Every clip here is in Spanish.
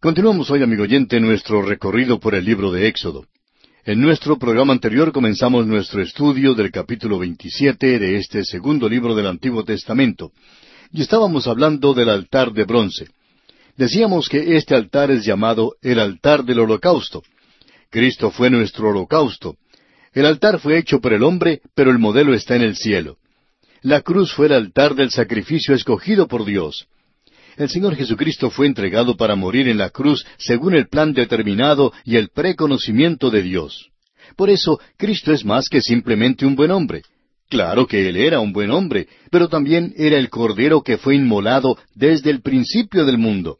Continuamos hoy, amigo oyente, nuestro recorrido por el libro de Éxodo. En nuestro programa anterior comenzamos nuestro estudio del capítulo 27 de este segundo libro del Antiguo Testamento, y estábamos hablando del altar de bronce. Decíamos que este altar es llamado el altar del holocausto. Cristo fue nuestro holocausto. El altar fue hecho por el hombre, pero el modelo está en el cielo. La cruz fue el altar del sacrificio escogido por Dios. El Señor Jesucristo fue entregado para morir en la cruz según el plan determinado y el preconocimiento de Dios. Por eso, Cristo es más que simplemente un buen hombre. Claro que Él era un buen hombre, pero también era el Cordero que fue inmolado desde el principio del mundo.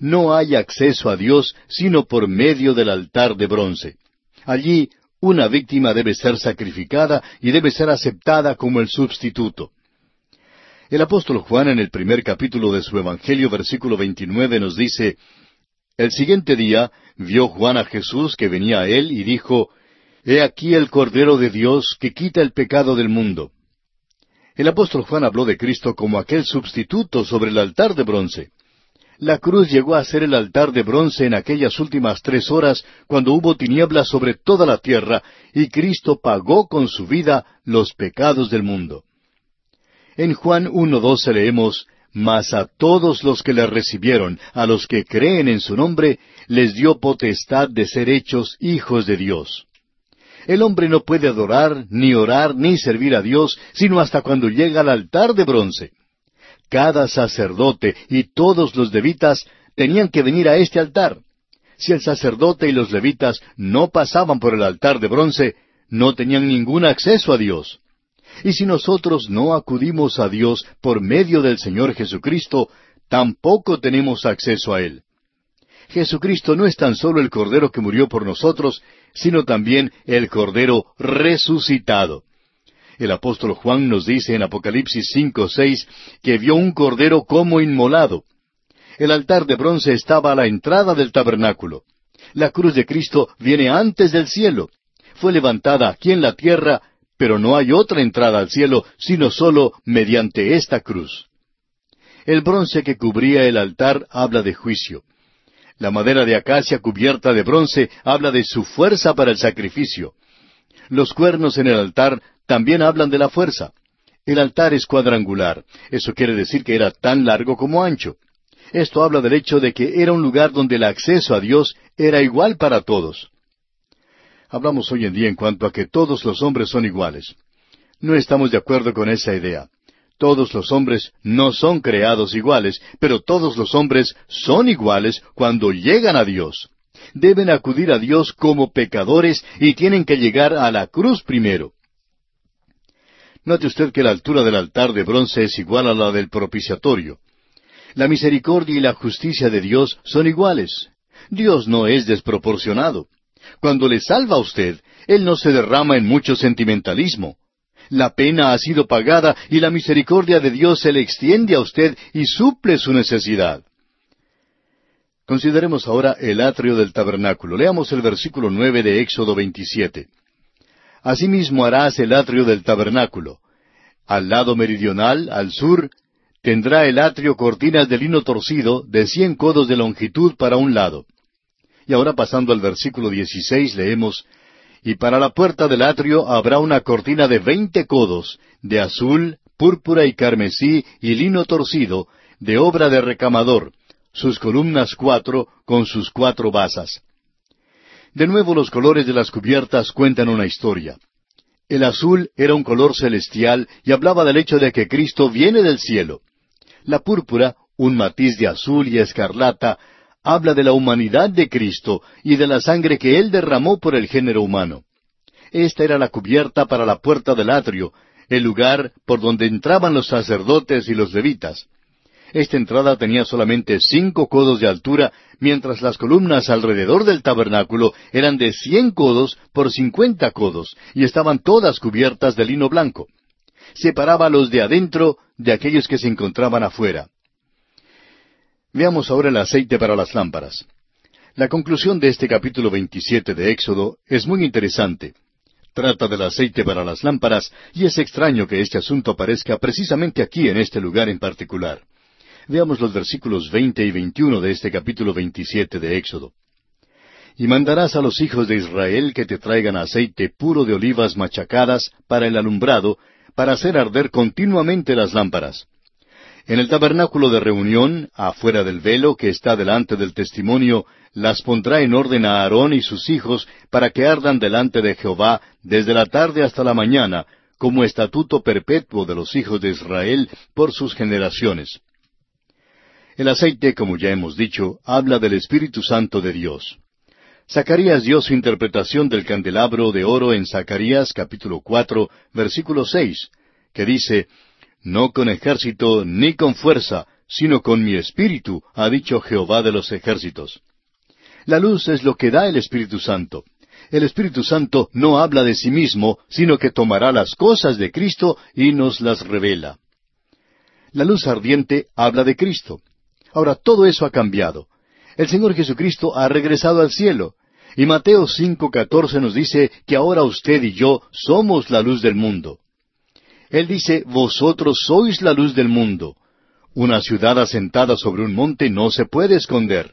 No hay acceso a Dios sino por medio del altar de bronce. Allí una víctima debe ser sacrificada y debe ser aceptada como el sustituto. El apóstol Juan en el primer capítulo de su Evangelio, versículo 29, nos dice, El siguiente día vio Juan a Jesús que venía a él y dijo, He aquí el Cordero de Dios que quita el pecado del mundo. El apóstol Juan habló de Cristo como aquel sustituto sobre el altar de bronce. La cruz llegó a ser el altar de bronce en aquellas últimas tres horas cuando hubo tinieblas sobre toda la tierra y Cristo pagó con su vida los pecados del mundo. En Juan 1.12 leemos, Mas a todos los que le recibieron, a los que creen en su nombre, les dio potestad de ser hechos hijos de Dios. El hombre no puede adorar, ni orar, ni servir a Dios, sino hasta cuando llega al altar de bronce. Cada sacerdote y todos los levitas tenían que venir a este altar. Si el sacerdote y los levitas no pasaban por el altar de bronce, no tenían ningún acceso a Dios. Y si nosotros no acudimos a Dios por medio del Señor Jesucristo, tampoco tenemos acceso a Él. Jesucristo no es tan solo el Cordero que murió por nosotros, sino también el Cordero resucitado. El apóstol Juan nos dice en Apocalipsis 5, 6 que vio un Cordero como inmolado. El altar de bronce estaba a la entrada del tabernáculo. La cruz de Cristo viene antes del cielo. Fue levantada aquí en la tierra pero no hay otra entrada al cielo sino sólo mediante esta cruz. El bronce que cubría el altar habla de juicio. La madera de acacia cubierta de bronce habla de su fuerza para el sacrificio. Los cuernos en el altar también hablan de la fuerza. El altar es cuadrangular. Eso quiere decir que era tan largo como ancho. Esto habla del hecho de que era un lugar donde el acceso a Dios era igual para todos. Hablamos hoy en día en cuanto a que todos los hombres son iguales. No estamos de acuerdo con esa idea. Todos los hombres no son creados iguales, pero todos los hombres son iguales cuando llegan a Dios. Deben acudir a Dios como pecadores y tienen que llegar a la cruz primero. Note usted que la altura del altar de bronce es igual a la del propiciatorio. La misericordia y la justicia de Dios son iguales. Dios no es desproporcionado. Cuando le salva a usted, Él no se derrama en mucho sentimentalismo. La pena ha sido pagada y la misericordia de Dios se le extiende a usted y suple su necesidad. Consideremos ahora el atrio del tabernáculo. Leamos el versículo nueve de Éxodo 27. Asimismo harás el atrio del tabernáculo. Al lado meridional, al sur, tendrá el atrio cortinas de lino torcido de cien codos de longitud para un lado. Y ahora pasando al versículo 16 leemos, Y para la puerta del atrio habrá una cortina de veinte codos, de azul, púrpura y carmesí y lino torcido, de obra de recamador, sus columnas cuatro, con sus cuatro basas. De nuevo los colores de las cubiertas cuentan una historia. El azul era un color celestial y hablaba del hecho de que Cristo viene del cielo. La púrpura, un matiz de azul y escarlata, habla de la humanidad de Cristo y de la sangre que Él derramó por el género humano. Esta era la cubierta para la puerta del atrio, el lugar por donde entraban los sacerdotes y los levitas. Esta entrada tenía solamente cinco codos de altura, mientras las columnas alrededor del tabernáculo eran de cien codos por cincuenta codos, y estaban todas cubiertas de lino blanco. Separaba a los de adentro de aquellos que se encontraban afuera. Veamos ahora el aceite para las lámparas. La conclusión de este capítulo 27 de Éxodo es muy interesante. Trata del aceite para las lámparas y es extraño que este asunto aparezca precisamente aquí en este lugar en particular. Veamos los versículos veinte y veintiuno de este capítulo veintisiete de Éxodo. Y mandarás a los hijos de Israel que te traigan aceite puro de olivas machacadas para el alumbrado, para hacer arder continuamente las lámparas. En el tabernáculo de reunión, afuera del velo que está delante del testimonio, las pondrá en orden a Aarón y sus hijos para que ardan delante de Jehová desde la tarde hasta la mañana, como estatuto perpetuo de los hijos de Israel por sus generaciones. El aceite, como ya hemos dicho, habla del Espíritu Santo de Dios. Zacarías dio su interpretación del candelabro de oro en Zacarías capítulo cuatro, versículo seis, que dice, No con ejército ni con fuerza, sino con mi espíritu, ha dicho Jehová de los ejércitos. La luz es lo que da el Espíritu Santo. El Espíritu Santo no habla de sí mismo, sino que tomará las cosas de Cristo y nos las revela. La luz ardiente habla de Cristo. Ahora todo eso ha cambiado. El Señor Jesucristo ha regresado al cielo. Y Mateo 5:14 nos dice que ahora usted y yo somos la luz del mundo. Él dice, vosotros sois la luz del mundo. Una ciudad asentada sobre un monte no se puede esconder.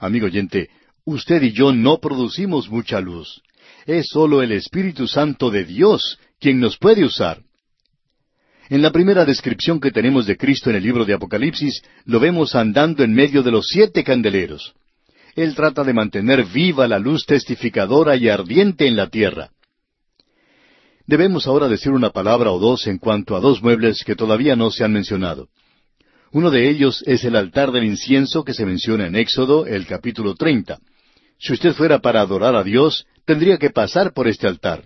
Amigo oyente, usted y yo no producimos mucha luz. Es sólo el Espíritu Santo de Dios quien nos puede usar. En la primera descripción que tenemos de Cristo en el libro de Apocalipsis, lo vemos andando en medio de los siete candeleros. Él trata de mantener viva la luz testificadora y ardiente en la tierra. Debemos ahora decir una palabra o dos en cuanto a dos muebles que todavía no se han mencionado. Uno de ellos es el altar del incienso que se menciona en Éxodo, el capítulo treinta. Si usted fuera para adorar a Dios, tendría que pasar por este altar.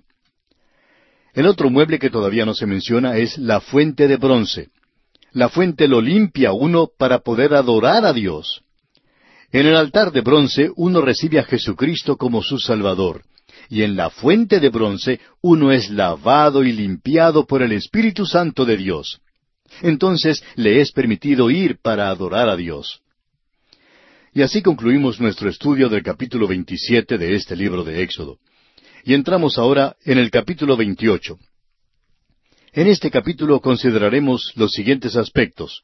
El otro mueble que todavía no se menciona es la fuente de bronce. La fuente lo limpia uno para poder adorar a Dios. En el altar de bronce uno recibe a Jesucristo como su Salvador, y en la fuente de bronce uno es lavado y limpiado por el Espíritu Santo de Dios. Entonces le es permitido ir para adorar a Dios. Y así concluimos nuestro estudio del capítulo 27 de este libro de Éxodo. Y entramos ahora en el capítulo 28. En este capítulo consideraremos los siguientes aspectos.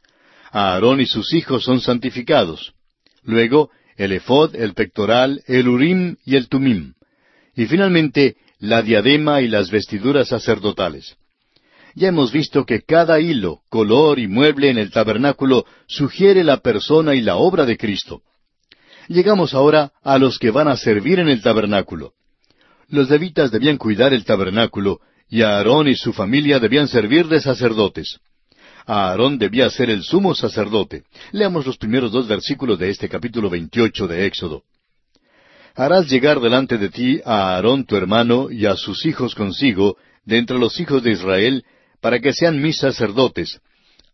Aarón y sus hijos son santificados. Luego, el efod, el pectoral, el urim y el tumim. Y finalmente, la diadema y las vestiduras sacerdotales. Ya hemos visto que cada hilo, color y mueble en el tabernáculo sugiere la persona y la obra de Cristo. Llegamos ahora a los que van a servir en el tabernáculo. Los levitas debían cuidar el tabernáculo, y Aarón y su familia debían servir de sacerdotes. Aarón debía ser el sumo sacerdote. Leamos los primeros dos versículos de este capítulo veintiocho de Éxodo. Harás llegar delante de ti a Aarón tu hermano y a sus hijos consigo, de entre los hijos de Israel, para que sean mis sacerdotes,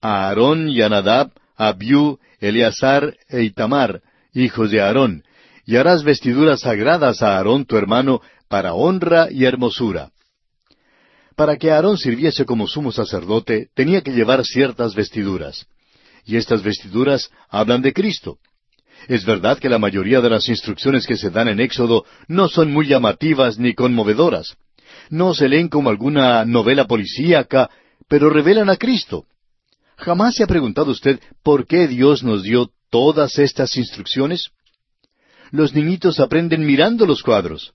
a Aarón y a Nadab, a Abiú, Eleazar e Itamar, hijos de Aarón, y harás vestiduras sagradas a Aarón tu hermano para honra y hermosura. Para que Aarón sirviese como sumo sacerdote, tenía que llevar ciertas vestiduras. Y estas vestiduras hablan de Cristo. Es verdad que la mayoría de las instrucciones que se dan en Éxodo no son muy llamativas ni conmovedoras. No se leen como alguna novela policíaca, pero revelan a Cristo. ¿Jamás se ha preguntado usted por qué Dios nos dio todas estas instrucciones? Los niñitos aprenden mirando los cuadros.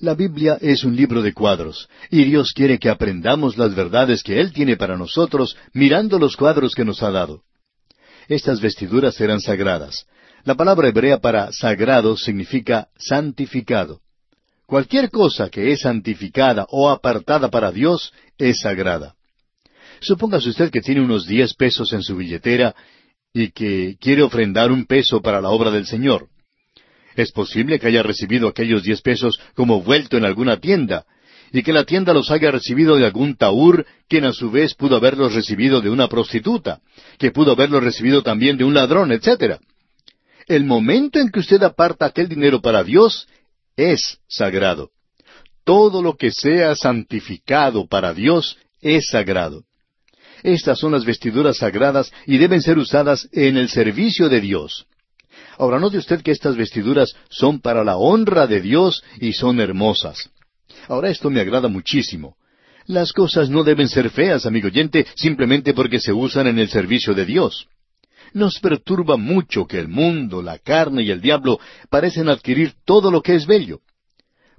La Biblia es un libro de cuadros, y Dios quiere que aprendamos las verdades que Él tiene para nosotros mirando los cuadros que nos ha dado. Estas vestiduras eran sagradas. La palabra hebrea para sagrado significa santificado. Cualquier cosa que es santificada o apartada para Dios es sagrada. Supóngase usted que tiene unos diez pesos en su billetera y que quiere ofrendar un peso para la obra del Señor. Es posible que haya recibido aquellos diez pesos como vuelto en alguna tienda, y que la tienda los haya recibido de algún taur, quien a su vez pudo haberlos recibido de una prostituta, que pudo haberlos recibido también de un ladrón, etc. El momento en que usted aparta aquel dinero para Dios es sagrado. Todo lo que sea santificado para Dios es sagrado. Estas son las vestiduras sagradas y deben ser usadas en el servicio de Dios. Ahora note usted que estas vestiduras son para la honra de Dios y son hermosas. Ahora esto me agrada muchísimo. Las cosas no deben ser feas, amigo oyente, simplemente porque se usan en el servicio de Dios. Nos perturba mucho que el mundo, la carne y el diablo parecen adquirir todo lo que es bello.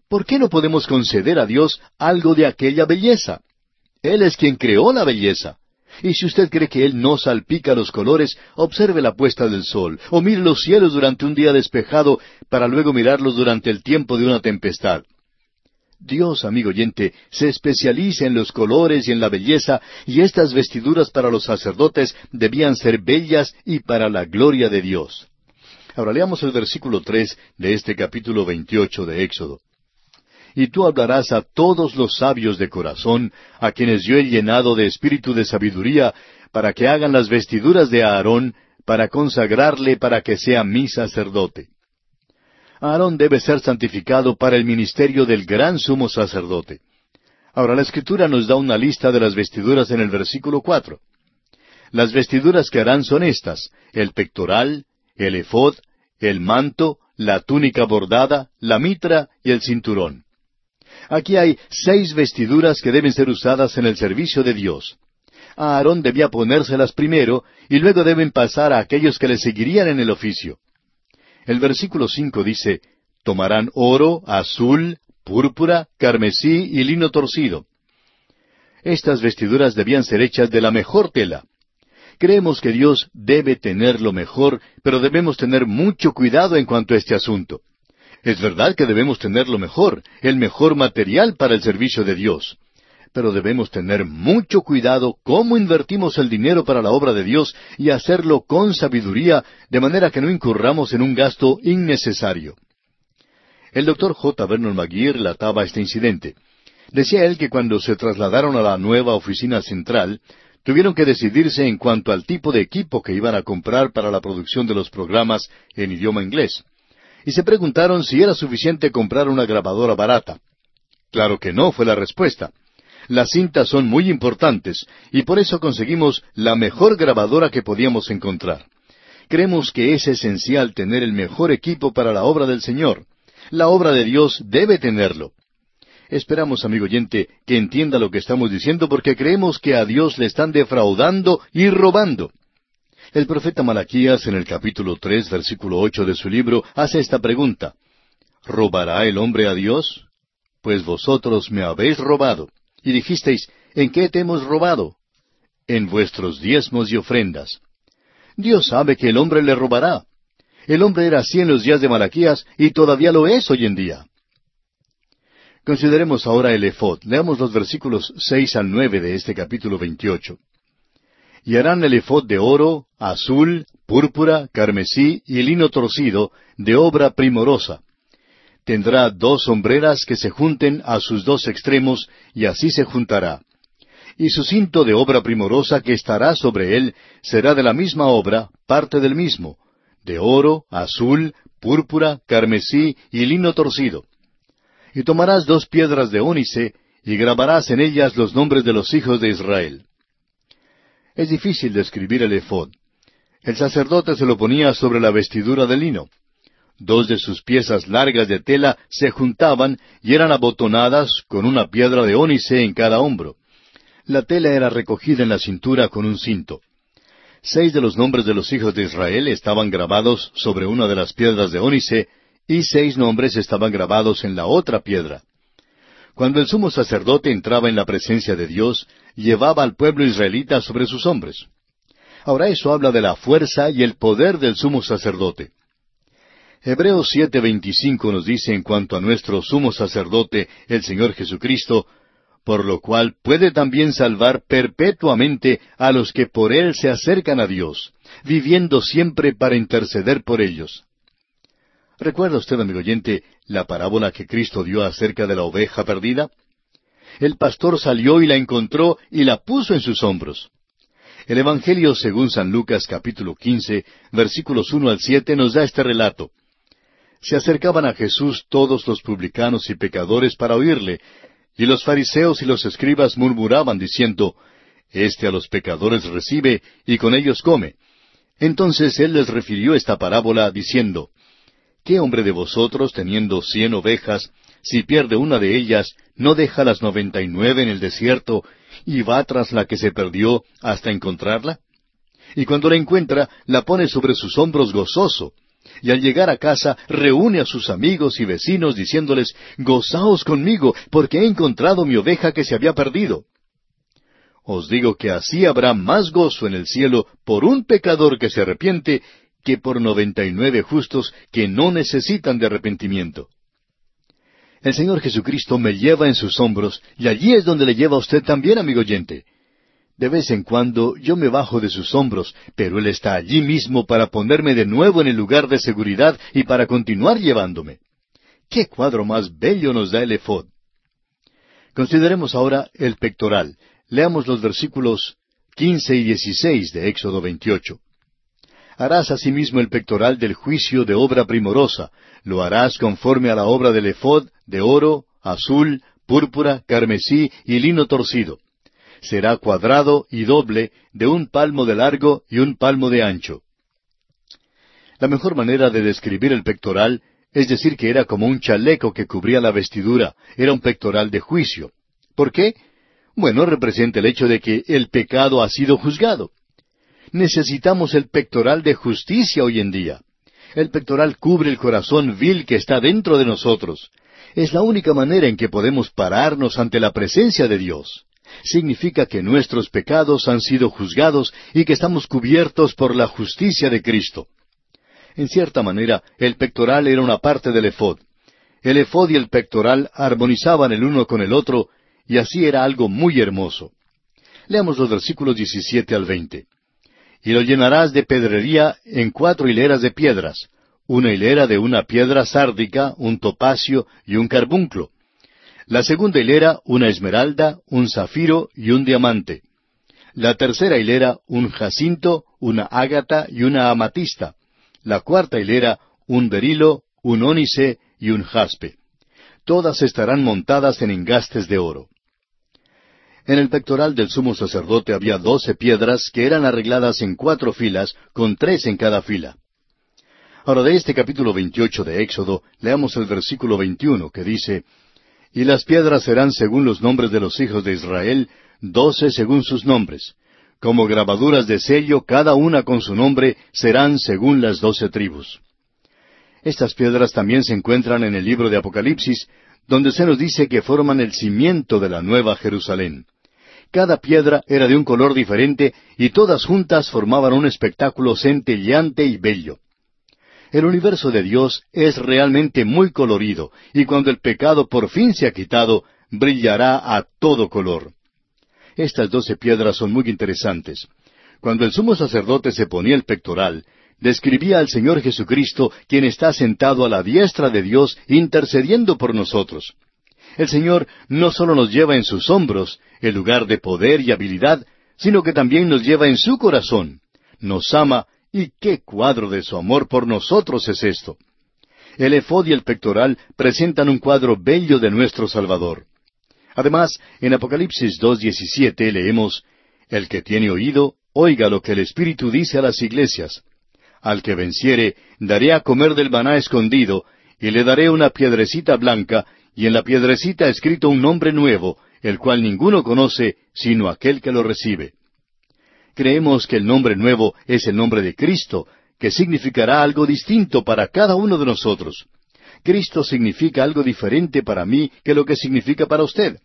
¿Por qué no podemos conceder a Dios algo de aquella belleza? Él es quien creó la belleza. Y si usted cree que Él no salpica los colores, observe la puesta del sol, o mire los cielos durante un día despejado, para luego mirarlos durante el tiempo de una tempestad. Dios, amigo oyente, se especializa en los colores y en la belleza, y estas vestiduras para los sacerdotes debían ser bellas y para la gloria de Dios. Ahora leamos el versículo tres de este capítulo veintiocho de Éxodo. Y tú hablarás a todos los sabios de corazón, a quienes yo he llenado de espíritu de sabiduría, para que hagan las vestiduras de Aarón, para consagrarle para que sea mi sacerdote. Aarón debe ser santificado para el ministerio del gran sumo sacerdote. Ahora la Escritura nos da una lista de las vestiduras en el versículo cuatro. Las vestiduras que harán son estas, el pectoral, el efod, el manto, la túnica bordada, la mitra y el cinturón. Aquí hay seis vestiduras que deben ser usadas en el servicio de Dios. Aarón debía ponérselas primero y luego deben pasar a aquellos que le seguirían en el oficio. El versículo cinco dice, tomarán oro, azul, púrpura, carmesí y lino torcido. Estas vestiduras debían ser hechas de la mejor tela. Creemos que Dios debe tener lo mejor, pero debemos tener mucho cuidado en cuanto a este asunto. Es verdad que debemos tener lo mejor, el mejor material para el servicio de Dios pero debemos tener mucho cuidado cómo invertimos el dinero para la obra de Dios y hacerlo con sabiduría, de manera que no incurramos en un gasto innecesario. El doctor J. Vernon McGee relataba este incidente. Decía él que cuando se trasladaron a la nueva oficina central, tuvieron que decidirse en cuanto al tipo de equipo que iban a comprar para la producción de los programas en idioma inglés. Y se preguntaron si era suficiente comprar una grabadora barata. Claro que no, fue la respuesta. Las cintas son muy importantes y por eso conseguimos la mejor grabadora que podíamos encontrar. Creemos que es esencial tener el mejor equipo para la obra del Señor. La obra de Dios debe tenerlo. Esperamos, amigo oyente, que entienda lo que estamos diciendo porque creemos que a Dios le están defraudando y robando. El profeta Malaquías en el capítulo tres, versículo ocho de su libro hace esta pregunta. ¿Robará el hombre a Dios? Pues vosotros me habéis robado. Y dijisteis, ¿en qué te hemos robado? En vuestros diezmos y ofrendas. Dios sabe que el hombre le robará. El hombre era así en los días de Malaquías y todavía lo es hoy en día. Consideremos ahora el efod. Leamos los versículos seis al nueve de este capítulo veintiocho. Y harán el efod de oro, azul, púrpura, carmesí y lino torcido, de obra primorosa tendrá dos sombreras que se junten a sus dos extremos, y así se juntará. Y su cinto de obra primorosa que estará sobre él será de la misma obra, parte del mismo, de oro, azul, púrpura, carmesí y lino torcido. Y tomarás dos piedras de ónice, y grabarás en ellas los nombres de los hijos de Israel. Es difícil describir el efod. El sacerdote se lo ponía sobre la vestidura de lino. Dos de sus piezas largas de tela se juntaban y eran abotonadas con una piedra de ónice en cada hombro. La tela era recogida en la cintura con un cinto. Seis de los nombres de los hijos de Israel estaban grabados sobre una de las piedras de ónice y seis nombres estaban grabados en la otra piedra. Cuando el sumo sacerdote entraba en la presencia de Dios, llevaba al pueblo israelita sobre sus hombres. Ahora eso habla de la fuerza y el poder del sumo sacerdote. Hebreos 7:25 nos dice en cuanto a nuestro sumo sacerdote, el Señor Jesucristo, por lo cual puede también salvar perpetuamente a los que por Él se acercan a Dios, viviendo siempre para interceder por ellos. ¿Recuerda usted, amigo oyente, la parábola que Cristo dio acerca de la oveja perdida? El pastor salió y la encontró y la puso en sus hombros. El Evangelio según San Lucas capítulo 15, versículos 1 al 7 nos da este relato se acercaban a Jesús todos los publicanos y pecadores para oírle, y los fariseos y los escribas murmuraban diciendo, Este a los pecadores recibe y con ellos come. Entonces él les refirió esta parábola diciendo, ¿Qué hombre de vosotros, teniendo cien ovejas, si pierde una de ellas, no deja las noventa y nueve en el desierto y va tras la que se perdió hasta encontrarla? y cuando la encuentra la pone sobre sus hombros gozoso, y al llegar a casa reúne a sus amigos y vecinos diciéndoles, Gozaos conmigo, porque he encontrado mi oveja que se había perdido. Os digo que así habrá más gozo en el cielo por un pecador que se arrepiente que por noventa y nueve justos que no necesitan de arrepentimiento. El Señor Jesucristo me lleva en sus hombros y allí es donde le lleva a usted también, amigo oyente. De vez en cuando yo me bajo de sus hombros, pero Él está allí mismo para ponerme de nuevo en el lugar de seguridad y para continuar llevándome. ¿Qué cuadro más bello nos da el efod? Consideremos ahora el pectoral. Leamos los versículos quince y dieciséis de Éxodo 28. Harás asimismo el pectoral del juicio de obra primorosa, lo harás conforme a la obra del efod, de oro, azul, púrpura, carmesí y lino torcido será cuadrado y doble, de un palmo de largo y un palmo de ancho. La mejor manera de describir el pectoral es decir que era como un chaleco que cubría la vestidura, era un pectoral de juicio. ¿Por qué? Bueno, representa el hecho de que el pecado ha sido juzgado. Necesitamos el pectoral de justicia hoy en día. El pectoral cubre el corazón vil que está dentro de nosotros. Es la única manera en que podemos pararnos ante la presencia de Dios significa que nuestros pecados han sido juzgados y que estamos cubiertos por la justicia de Cristo. En cierta manera, el pectoral era una parte del efod. El efod y el pectoral armonizaban el uno con el otro, y así era algo muy hermoso. Leamos los versículos 17 al 20. Y lo llenarás de pedrería en cuatro hileras de piedras, una hilera de una piedra sárdica, un topacio y un carbunclo, la segunda hilera, una esmeralda, un zafiro y un diamante. La tercera hilera, un jacinto, una ágata y una amatista. La cuarta hilera, un berilo, un ónice y un jaspe. Todas estarán montadas en engastes de oro. En el pectoral del sumo sacerdote había doce piedras que eran arregladas en cuatro filas, con tres en cada fila. Ahora de este capítulo veintiocho de Éxodo, leamos el versículo veintiuno que dice, y las piedras serán según los nombres de los hijos de Israel, doce según sus nombres. Como grabaduras de sello, cada una con su nombre, serán según las doce tribus. Estas piedras también se encuentran en el libro de Apocalipsis, donde se nos dice que forman el cimiento de la nueva Jerusalén. Cada piedra era de un color diferente y todas juntas formaban un espectáculo centelleante y bello. El universo de Dios es realmente muy colorido, y cuando el pecado por fin se ha quitado, brillará a todo color. Estas doce piedras son muy interesantes. Cuando el sumo sacerdote se ponía el pectoral, describía al Señor Jesucristo, quien está sentado a la diestra de Dios, intercediendo por nosotros. El Señor no solo nos lleva en sus hombros, el lugar de poder y habilidad, sino que también nos lleva en su corazón. Nos ama y qué cuadro de su amor por nosotros es esto. El efod y el pectoral presentan un cuadro bello de nuestro Salvador. Además, en Apocalipsis 2.17 leemos, El que tiene oído, oiga lo que el Espíritu dice a las iglesias. Al que venciere, daré a comer del maná escondido, y le daré una piedrecita blanca, y en la piedrecita escrito un nombre nuevo, el cual ninguno conoce, sino aquel que lo recibe. Creemos que el nombre nuevo es el nombre de Cristo, que significará algo distinto para cada uno de nosotros. Cristo significa algo diferente para mí que lo que significa para usted.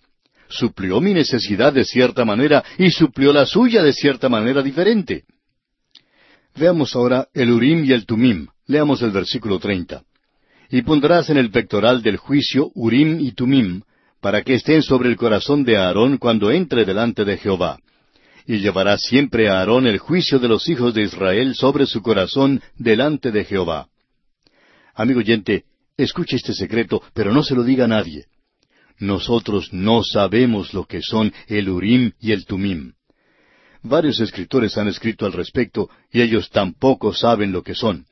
Suplió mi necesidad de cierta manera y suplió la suya de cierta manera diferente. Veamos ahora el Urim y el Tumim. Leamos el versículo treinta. Y pondrás en el pectoral del juicio Urim y Tumim, para que estén sobre el corazón de Aarón cuando entre delante de Jehová y llevará siempre a Aarón el juicio de los hijos de Israel sobre su corazón delante de Jehová. Amigo oyente, escuche este secreto, pero no se lo diga a nadie. Nosotros no sabemos lo que son el Urim y el Tumim. Varios escritores han escrito al respecto y ellos tampoco saben lo que son.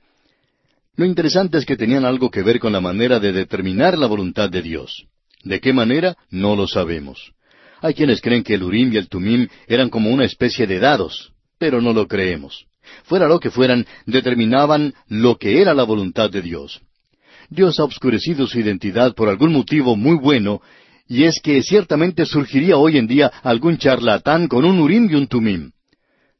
Lo interesante es que tenían algo que ver con la manera de determinar la voluntad de Dios. ¿De qué manera? No lo sabemos. Hay quienes creen que el Urim y el Tumim eran como una especie de dados, pero no lo creemos. Fuera lo que fueran, determinaban lo que era la voluntad de Dios. Dios ha obscurecido su identidad por algún motivo muy bueno, y es que ciertamente surgiría hoy en día algún charlatán con un Urim y un Tumim.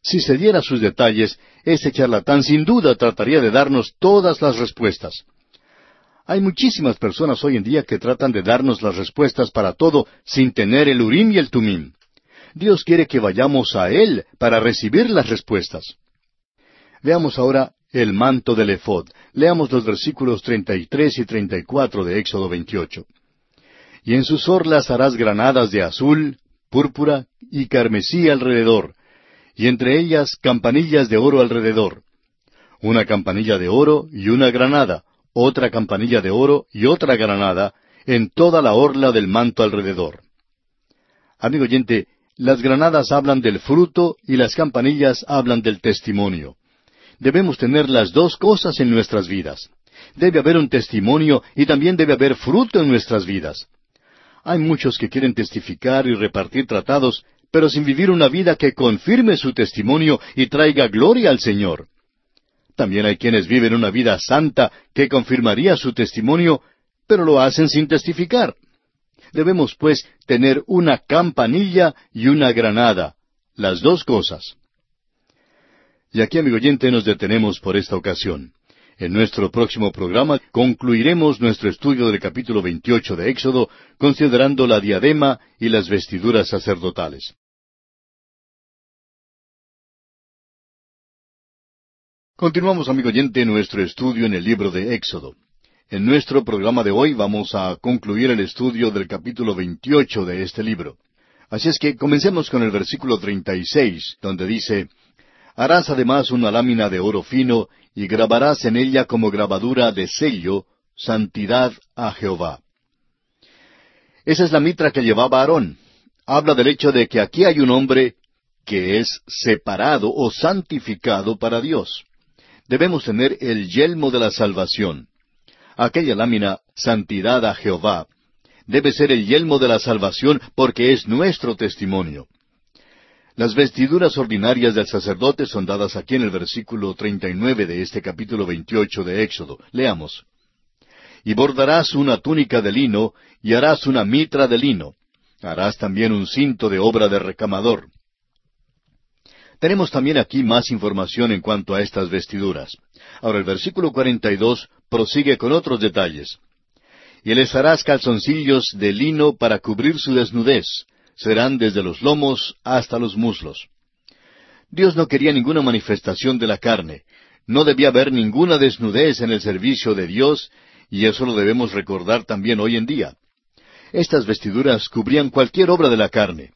Si se diera sus detalles, ese charlatán sin duda trataría de darnos todas las respuestas. Hay muchísimas personas hoy en día que tratan de darnos las respuestas para todo sin tener el Urim y el Tumim. Dios quiere que vayamos a Él para recibir las respuestas. Veamos ahora el manto del ephod. Leamos los versículos 33 y 34 de Éxodo 28. Y en sus orlas harás granadas de azul, púrpura y carmesí alrededor, y entre ellas campanillas de oro alrededor. Una campanilla de oro y una granada, otra campanilla de oro y otra granada, en toda la orla del manto alrededor. Amigo oyente, las granadas hablan del fruto y las campanillas hablan del testimonio. Debemos tener las dos cosas en nuestras vidas. Debe haber un testimonio y también debe haber fruto en nuestras vidas. Hay muchos que quieren testificar y repartir tratados, pero sin vivir una vida que confirme su testimonio y traiga gloria al Señor. También hay quienes viven una vida santa que confirmaría su testimonio, pero lo hacen sin testificar. Debemos, pues, tener una campanilla y una granada, las dos cosas. Y aquí, amigo oyente, nos detenemos por esta ocasión. En nuestro próximo programa concluiremos nuestro estudio del capítulo 28 de Éxodo, considerando la diadema y las vestiduras sacerdotales. Continuamos, amigo oyente, nuestro estudio en el libro de Éxodo. En nuestro programa de hoy vamos a concluir el estudio del capítulo 28 de este libro. Así es que comencemos con el versículo 36, donde dice, Harás además una lámina de oro fino y grabarás en ella como grabadura de sello, santidad a Jehová. Esa es la mitra que llevaba Aarón. Habla del hecho de que aquí hay un hombre que es separado o santificado para Dios. Debemos tener el yelmo de la salvación. Aquella lámina, santidad a Jehová, debe ser el yelmo de la salvación porque es nuestro testimonio. Las vestiduras ordinarias del sacerdote son dadas aquí en el versículo 39 de este capítulo 28 de Éxodo. Leamos. Y bordarás una túnica de lino, y harás una mitra de lino. Harás también un cinto de obra de recamador. Tenemos también aquí más información en cuanto a estas vestiduras. Ahora el versículo 42 prosigue con otros detalles. Y les harás calzoncillos de lino para cubrir su desnudez, serán desde los lomos hasta los muslos. Dios no quería ninguna manifestación de la carne, no debía haber ninguna desnudez en el servicio de Dios, y eso lo debemos recordar también hoy en día. Estas vestiduras cubrían cualquier obra de la carne.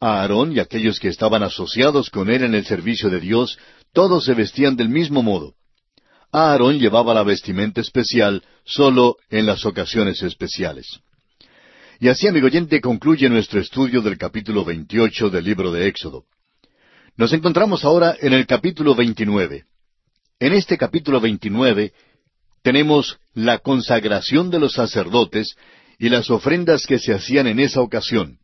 Aarón y aquellos que estaban asociados con él en el servicio de Dios, todos se vestían del mismo modo. Aarón llevaba la vestimenta especial solo en las ocasiones especiales. Y así, amigo oyente, concluye nuestro estudio del capítulo 28 del libro de Éxodo. Nos encontramos ahora en el capítulo 29. En este capítulo 29 tenemos la consagración de los sacerdotes y las ofrendas que se hacían en esa ocasión.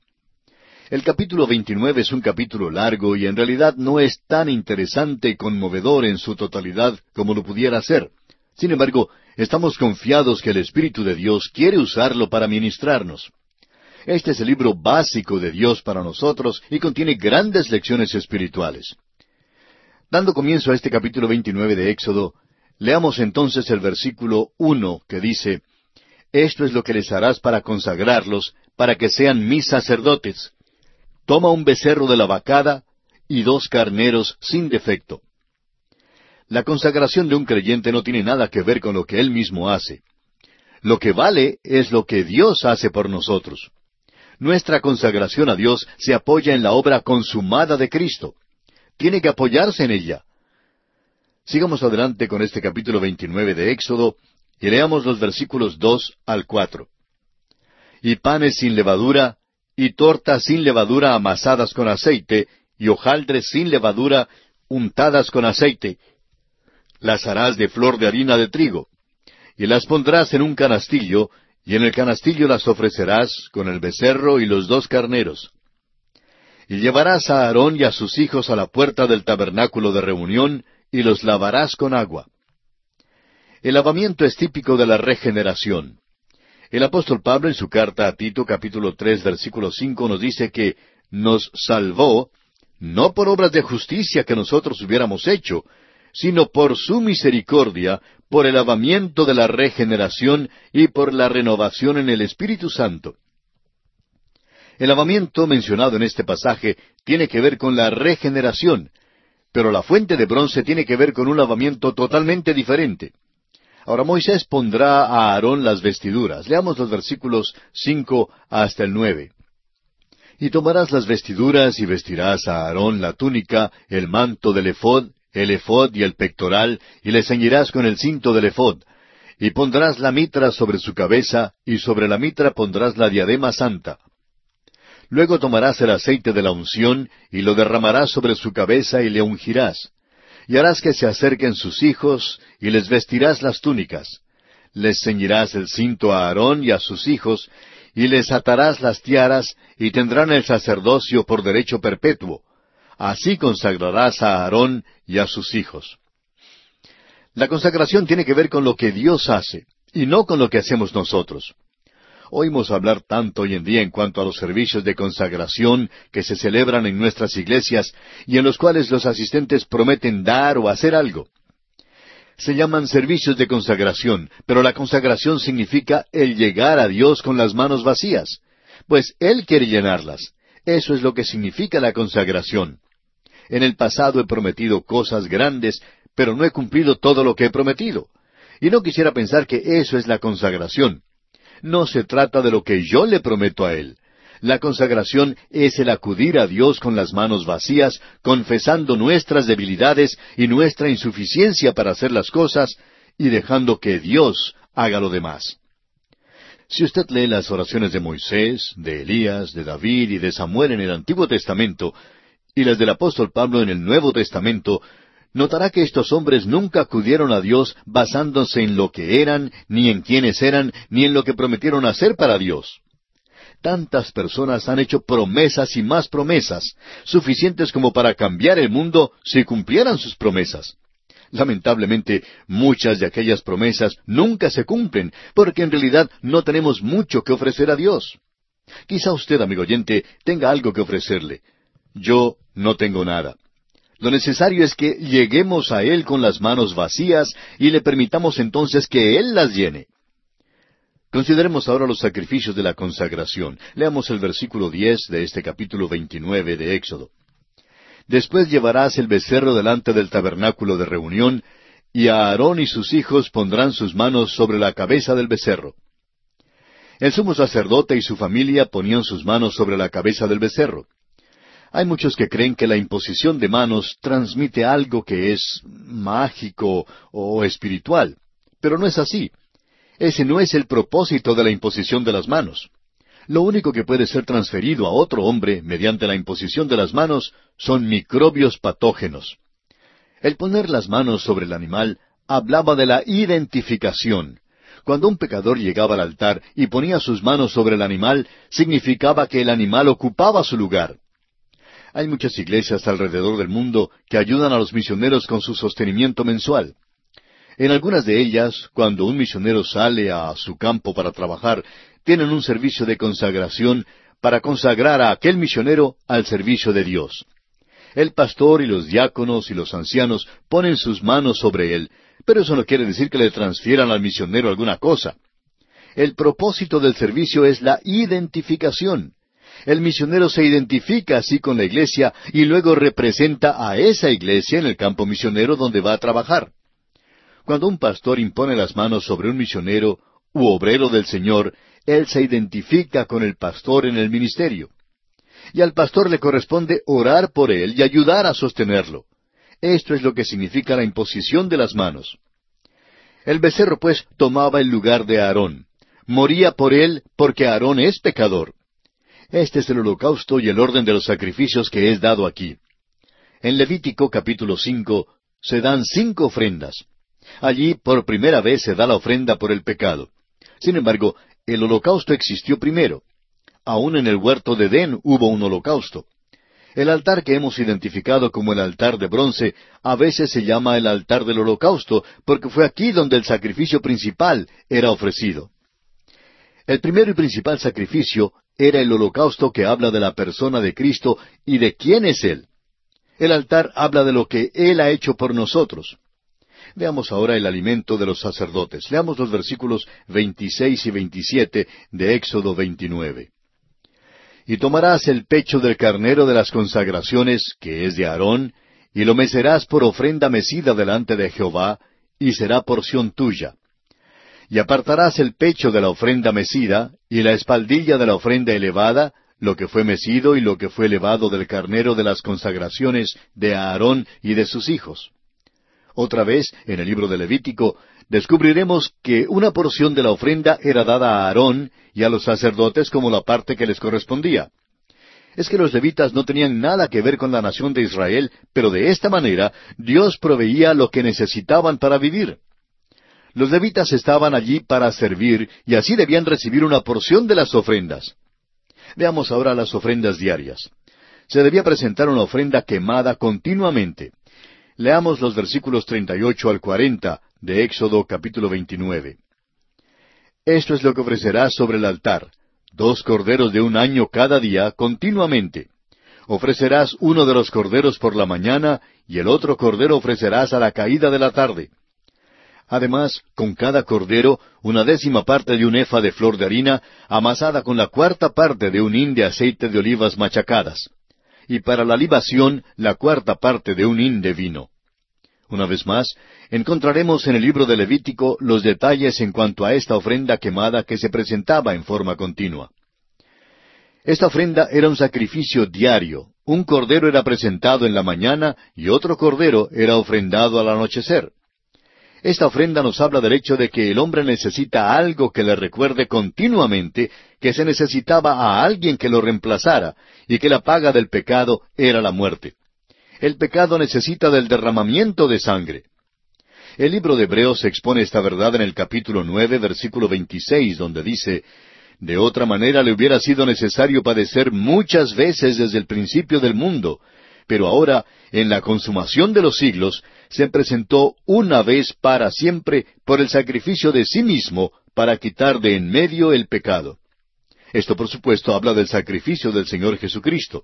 El capítulo 29 es un capítulo largo y en realidad no es tan interesante y conmovedor en su totalidad como lo pudiera ser. Sin embargo, estamos confiados que el Espíritu de Dios quiere usarlo para ministrarnos. Este es el libro básico de Dios para nosotros y contiene grandes lecciones espirituales. Dando comienzo a este capítulo 29 de Éxodo, leamos entonces el versículo uno que dice, Esto es lo que les harás para consagrarlos, para que sean mis sacerdotes. Toma un becerro de la vacada y dos carneros sin defecto. La consagración de un creyente no tiene nada que ver con lo que él mismo hace. Lo que vale es lo que Dios hace por nosotros. Nuestra consagración a Dios se apoya en la obra consumada de Cristo. Tiene que apoyarse en ella. Sigamos adelante con este capítulo 29 de Éxodo y leamos los versículos dos al cuatro. Y panes sin levadura, y tortas sin levadura amasadas con aceite, y hojaldres sin levadura untadas con aceite. Las harás de flor de harina de trigo, y las pondrás en un canastillo, y en el canastillo las ofrecerás con el becerro y los dos carneros. Y llevarás a Aarón y a sus hijos a la puerta del tabernáculo de reunión, y los lavarás con agua. El lavamiento es típico de la regeneración. El apóstol Pablo en su carta a Tito capítulo tres versículo cinco nos dice que nos salvó, no por obras de justicia que nosotros hubiéramos hecho, sino por su misericordia, por el lavamiento de la regeneración y por la renovación en el Espíritu Santo. El lavamiento mencionado en este pasaje tiene que ver con la regeneración, pero la fuente de bronce tiene que ver con un lavamiento totalmente diferente. Ahora Moisés pondrá a Aarón las vestiduras. Leamos los versículos cinco hasta el nueve. Y tomarás las vestiduras y vestirás a Aarón la túnica, el manto del ephod, el ephod y el pectoral, y le ceñirás con el cinto del ephod. Y pondrás la mitra sobre su cabeza, y sobre la mitra pondrás la diadema santa. Luego tomarás el aceite de la unción, y lo derramarás sobre su cabeza, y le ungirás. Y harás que se acerquen sus hijos, y les vestirás las túnicas. Les ceñirás el cinto a Aarón y a sus hijos, y les atarás las tiaras, y tendrán el sacerdocio por derecho perpetuo. Así consagrarás a Aarón y a sus hijos. La consagración tiene que ver con lo que Dios hace, y no con lo que hacemos nosotros. Oímos hablar tanto hoy en día en cuanto a los servicios de consagración que se celebran en nuestras iglesias y en los cuales los asistentes prometen dar o hacer algo. Se llaman servicios de consagración, pero la consagración significa el llegar a Dios con las manos vacías, pues Él quiere llenarlas. Eso es lo que significa la consagración. En el pasado he prometido cosas grandes, pero no he cumplido todo lo que he prometido. Y no quisiera pensar que eso es la consagración. No se trata de lo que yo le prometo a Él. La consagración es el acudir a Dios con las manos vacías, confesando nuestras debilidades y nuestra insuficiencia para hacer las cosas, y dejando que Dios haga lo demás. Si usted lee las oraciones de Moisés, de Elías, de David y de Samuel en el Antiguo Testamento, y las del apóstol Pablo en el Nuevo Testamento, notará que estos hombres nunca acudieron a Dios basándose en lo que eran, ni en quiénes eran, ni en lo que prometieron hacer para Dios. Tantas personas han hecho promesas y más promesas, suficientes como para cambiar el mundo si cumplieran sus promesas. Lamentablemente, muchas de aquellas promesas nunca se cumplen, porque en realidad no tenemos mucho que ofrecer a Dios. Quizá usted, amigo oyente, tenga algo que ofrecerle. Yo no tengo nada. Lo necesario es que lleguemos a Él con las manos vacías y le permitamos entonces que Él las llene. Consideremos ahora los sacrificios de la consagración. Leamos el versículo diez de este capítulo veintinueve de Éxodo. Después llevarás el becerro delante del tabernáculo de reunión, y Aarón y sus hijos pondrán sus manos sobre la cabeza del becerro. El sumo sacerdote y su familia ponían sus manos sobre la cabeza del becerro. Hay muchos que creen que la imposición de manos transmite algo que es mágico o espiritual, pero no es así. Ese no es el propósito de la imposición de las manos. Lo único que puede ser transferido a otro hombre mediante la imposición de las manos son microbios patógenos. El poner las manos sobre el animal hablaba de la identificación. Cuando un pecador llegaba al altar y ponía sus manos sobre el animal, significaba que el animal ocupaba su lugar. Hay muchas iglesias alrededor del mundo que ayudan a los misioneros con su sostenimiento mensual. En algunas de ellas, cuando un misionero sale a su campo para trabajar, tienen un servicio de consagración para consagrar a aquel misionero al servicio de Dios. El pastor y los diáconos y los ancianos ponen sus manos sobre él, pero eso no quiere decir que le transfieran al misionero alguna cosa. El propósito del servicio es la identificación. El misionero se identifica así con la iglesia y luego representa a esa iglesia en el campo misionero donde va a trabajar. Cuando un pastor impone las manos sobre un misionero u obrero del Señor, él se identifica con el pastor en el ministerio. Y al pastor le corresponde orar por él y ayudar a sostenerlo. Esto es lo que significa la imposición de las manos. El becerro, pues, tomaba el lugar de Aarón. Moría por él porque Aarón es pecador. Este es el holocausto y el orden de los sacrificios que es dado aquí. En Levítico capítulo cinco se dan cinco ofrendas. Allí por primera vez se da la ofrenda por el pecado. Sin embargo, el holocausto existió primero. Aún en el huerto de Edén hubo un holocausto. El altar que hemos identificado como el altar de bronce a veces se llama el altar del holocausto porque fue aquí donde el sacrificio principal era ofrecido. El primero y principal sacrificio era el holocausto que habla de la persona de Cristo y de quién es Él. El altar habla de lo que Él ha hecho por nosotros. Veamos ahora el alimento de los sacerdotes. Leamos los versículos 26 y 27 de Éxodo 29. Y tomarás el pecho del carnero de las consagraciones, que es de Aarón, y lo mecerás por ofrenda mecida delante de Jehová, y será porción tuya. Y apartarás el pecho de la ofrenda mecida, y la espaldilla de la ofrenda elevada, lo que fue mecido y lo que fue elevado del carnero de las consagraciones de Aarón y de sus hijos. Otra vez, en el libro de Levítico, descubriremos que una porción de la ofrenda era dada a Aarón y a los sacerdotes como la parte que les correspondía. Es que los levitas no tenían nada que ver con la nación de Israel, pero de esta manera Dios proveía lo que necesitaban para vivir. Los levitas estaban allí para servir y así debían recibir una porción de las ofrendas. Veamos ahora las ofrendas diarias. Se debía presentar una ofrenda quemada continuamente. Leamos los versículos 38 al 40 de Éxodo capítulo 29. Esto es lo que ofrecerás sobre el altar, dos corderos de un año cada día continuamente. Ofrecerás uno de los corderos por la mañana y el otro cordero ofrecerás a la caída de la tarde. Además, con cada cordero, una décima parte de un efa de flor de harina, amasada con la cuarta parte de un hin de aceite de olivas machacadas y para la libación la cuarta parte de un hin de vino. Una vez más, encontraremos en el libro de Levítico los detalles en cuanto a esta ofrenda quemada que se presentaba en forma continua. Esta ofrenda era un sacrificio diario. Un cordero era presentado en la mañana y otro cordero era ofrendado al anochecer. Esta ofrenda nos habla del hecho de que el hombre necesita algo que le recuerde continuamente que se necesitaba a alguien que lo reemplazara y que la paga del pecado era la muerte. El pecado necesita del derramamiento de sangre. El libro de Hebreos expone esta verdad en el capítulo nueve, versículo veintiséis, donde dice De otra manera le hubiera sido necesario padecer muchas veces desde el principio del mundo, pero ahora, en la consumación de los siglos, se presentó una vez para siempre por el sacrificio de sí mismo para quitar de en medio el pecado. Esto, por supuesto, habla del sacrificio del Señor Jesucristo.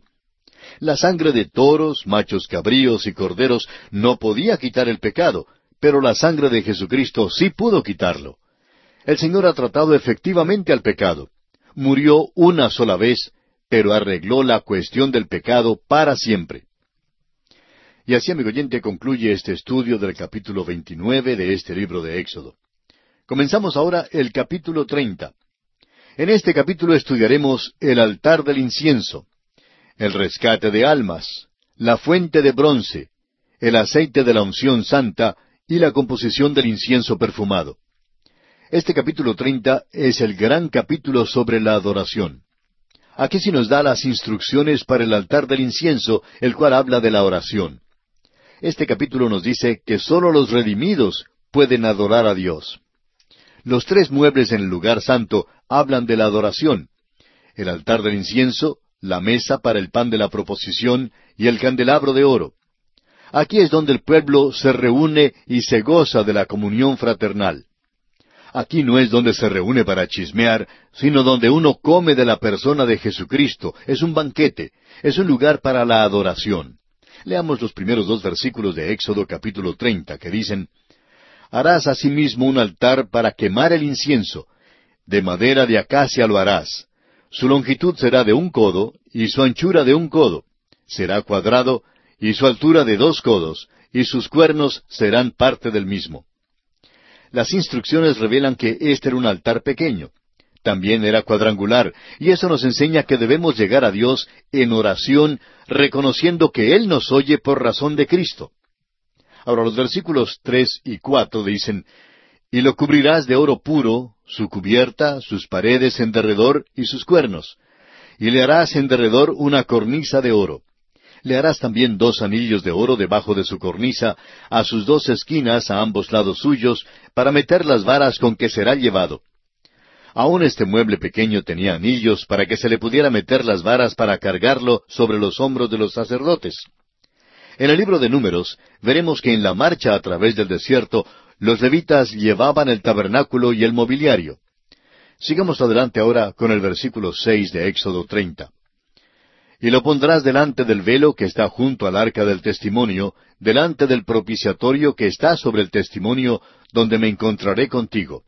La sangre de toros, machos cabríos y corderos no podía quitar el pecado, pero la sangre de Jesucristo sí pudo quitarlo. El Señor ha tratado efectivamente al pecado. Murió una sola vez, pero arregló la cuestión del pecado para siempre. Y así, amigo oyente, concluye este estudio del capítulo 29 de este libro de Éxodo. Comenzamos ahora el capítulo 30. En este capítulo estudiaremos el altar del incienso, el rescate de almas, la fuente de bronce, el aceite de la unción santa y la composición del incienso perfumado. Este capítulo 30 es el gran capítulo sobre la adoración. Aquí sí nos da las instrucciones para el altar del incienso, el cual habla de la oración. Este capítulo nos dice que sólo los redimidos pueden adorar a Dios. Los tres muebles en el lugar santo hablan de la adoración. El altar del incienso, la mesa para el pan de la proposición y el candelabro de oro. Aquí es donde el pueblo se reúne y se goza de la comunión fraternal. Aquí no es donde se reúne para chismear, sino donde uno come de la persona de Jesucristo. Es un banquete, es un lugar para la adoración. Leamos los primeros dos versículos de Éxodo capítulo treinta, que dicen, Harás asimismo un altar para quemar el incienso, de madera de acacia lo harás. Su longitud será de un codo, y su anchura de un codo. Será cuadrado, y su altura de dos codos, y sus cuernos serán parte del mismo. Las instrucciones revelan que este era un altar pequeño. También era cuadrangular, y eso nos enseña que debemos llegar a Dios en oración, reconociendo que Él nos oye por razón de Cristo. Ahora los versículos tres y cuatro dicen, Y lo cubrirás de oro puro, su cubierta, sus paredes en derredor y sus cuernos. Y le harás en derredor una cornisa de oro. Le harás también dos anillos de oro debajo de su cornisa, a sus dos esquinas a ambos lados suyos, para meter las varas con que será llevado. Aún este mueble pequeño tenía anillos para que se le pudiera meter las varas para cargarlo sobre los hombros de los sacerdotes. En el libro de Números veremos que en la marcha a través del desierto los levitas llevaban el tabernáculo y el mobiliario. Sigamos adelante ahora con el versículo seis de Éxodo treinta. y lo pondrás delante del velo que está junto al arca del testimonio, delante del propiciatorio que está sobre el testimonio, donde me encontraré contigo.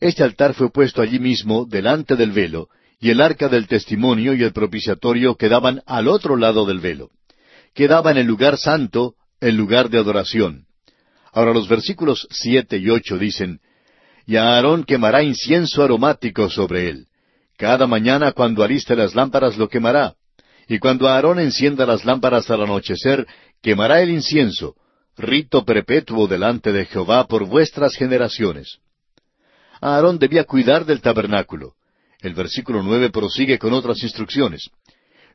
Este altar fue puesto allí mismo, delante del velo, y el arca del testimonio y el propiciatorio quedaban al otro lado del velo. Quedaba en el lugar santo, el lugar de adoración. Ahora los versículos siete y ocho dicen, Y Aarón quemará incienso aromático sobre él. Cada mañana cuando aliste las lámparas lo quemará. Y cuando Aarón encienda las lámparas al anochecer, quemará el incienso, rito perpetuo delante de Jehová por vuestras generaciones. Aarón debía cuidar del tabernáculo. El versículo nueve prosigue con otras instrucciones.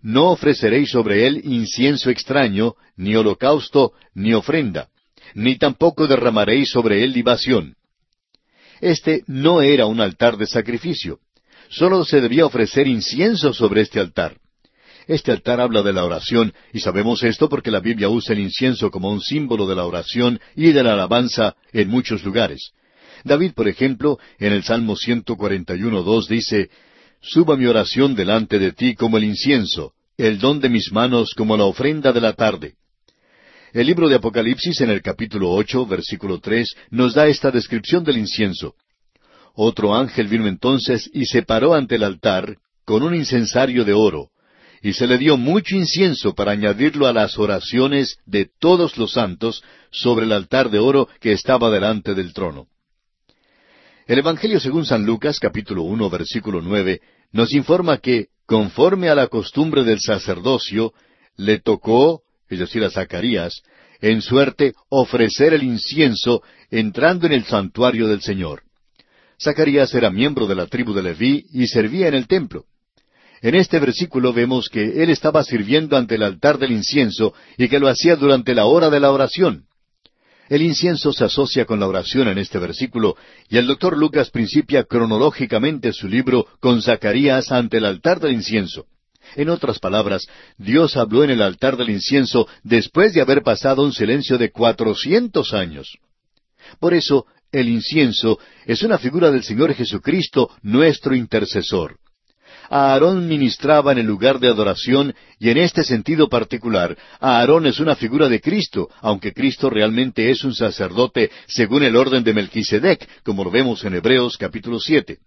No ofreceréis sobre él incienso extraño, ni holocausto, ni ofrenda, ni tampoco derramaréis sobre él libación. Este no era un altar de sacrificio. Solo se debía ofrecer incienso sobre este altar. Este altar habla de la oración, y sabemos esto porque la Biblia usa el incienso como un símbolo de la oración y de la alabanza en muchos lugares. David, por ejemplo, en el Salmo 141.2 dice, Suba mi oración delante de ti como el incienso, el don de mis manos como la ofrenda de la tarde. El libro de Apocalipsis en el capítulo ocho, versículo tres, nos da esta descripción del incienso. Otro ángel vino entonces y se paró ante el altar con un incensario de oro, y se le dio mucho incienso para añadirlo a las oraciones de todos los santos sobre el altar de oro que estaba delante del trono. El Evangelio según San Lucas, capítulo uno, versículo nueve, nos informa que, conforme a la costumbre del sacerdocio, le tocó, es decir, a Zacarías, en suerte ofrecer el incienso entrando en el santuario del Señor. Zacarías era miembro de la tribu de Leví y servía en el templo. En este versículo vemos que él estaba sirviendo ante el altar del incienso y que lo hacía durante la hora de la oración. El incienso se asocia con la oración en este versículo, y el doctor Lucas principia cronológicamente su libro con Zacarías ante el altar del incienso. En otras palabras, Dios habló en el altar del incienso después de haber pasado un silencio de cuatrocientos años. Por eso, el incienso es una figura del Señor Jesucristo, nuestro intercesor. Aarón ministraba en el lugar de adoración y en este sentido particular, Aarón es una figura de Cristo, aunque Cristo realmente es un sacerdote según el orden de Melquisedec, como lo vemos en Hebreos capítulo siete.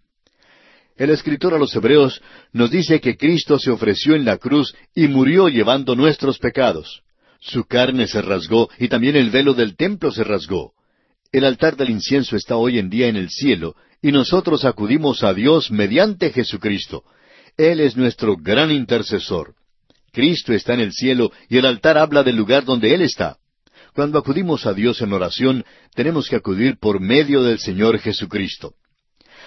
El escritor a los Hebreos nos dice que Cristo se ofreció en la cruz y murió llevando nuestros pecados. Su carne se rasgó y también el velo del templo se rasgó. El altar del incienso está hoy en día en el cielo, y nosotros acudimos a Dios mediante Jesucristo. Él es nuestro gran intercesor. Cristo está en el cielo y el altar habla del lugar donde Él está. Cuando acudimos a Dios en oración, tenemos que acudir por medio del Señor Jesucristo.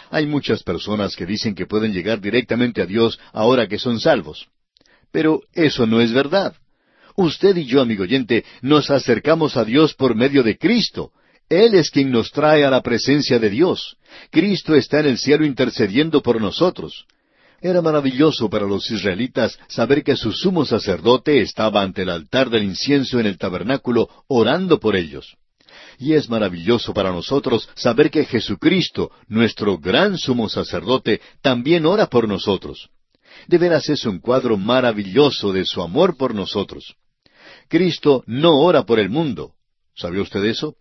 Hay muchas personas que dicen que pueden llegar directamente a Dios ahora que son salvos. Pero eso no es verdad. Usted y yo, amigo oyente, nos acercamos a Dios por medio de Cristo, él es quien nos trae a la presencia de Dios. Cristo está en el cielo intercediendo por nosotros. Era maravilloso para los israelitas saber que su sumo sacerdote estaba ante el altar del incienso en el tabernáculo orando por ellos. Y es maravilloso para nosotros saber que Jesucristo, nuestro gran sumo sacerdote, también ora por nosotros. De veras es un cuadro maravilloso de su amor por nosotros. Cristo no ora por el mundo. ¿Sabe usted eso?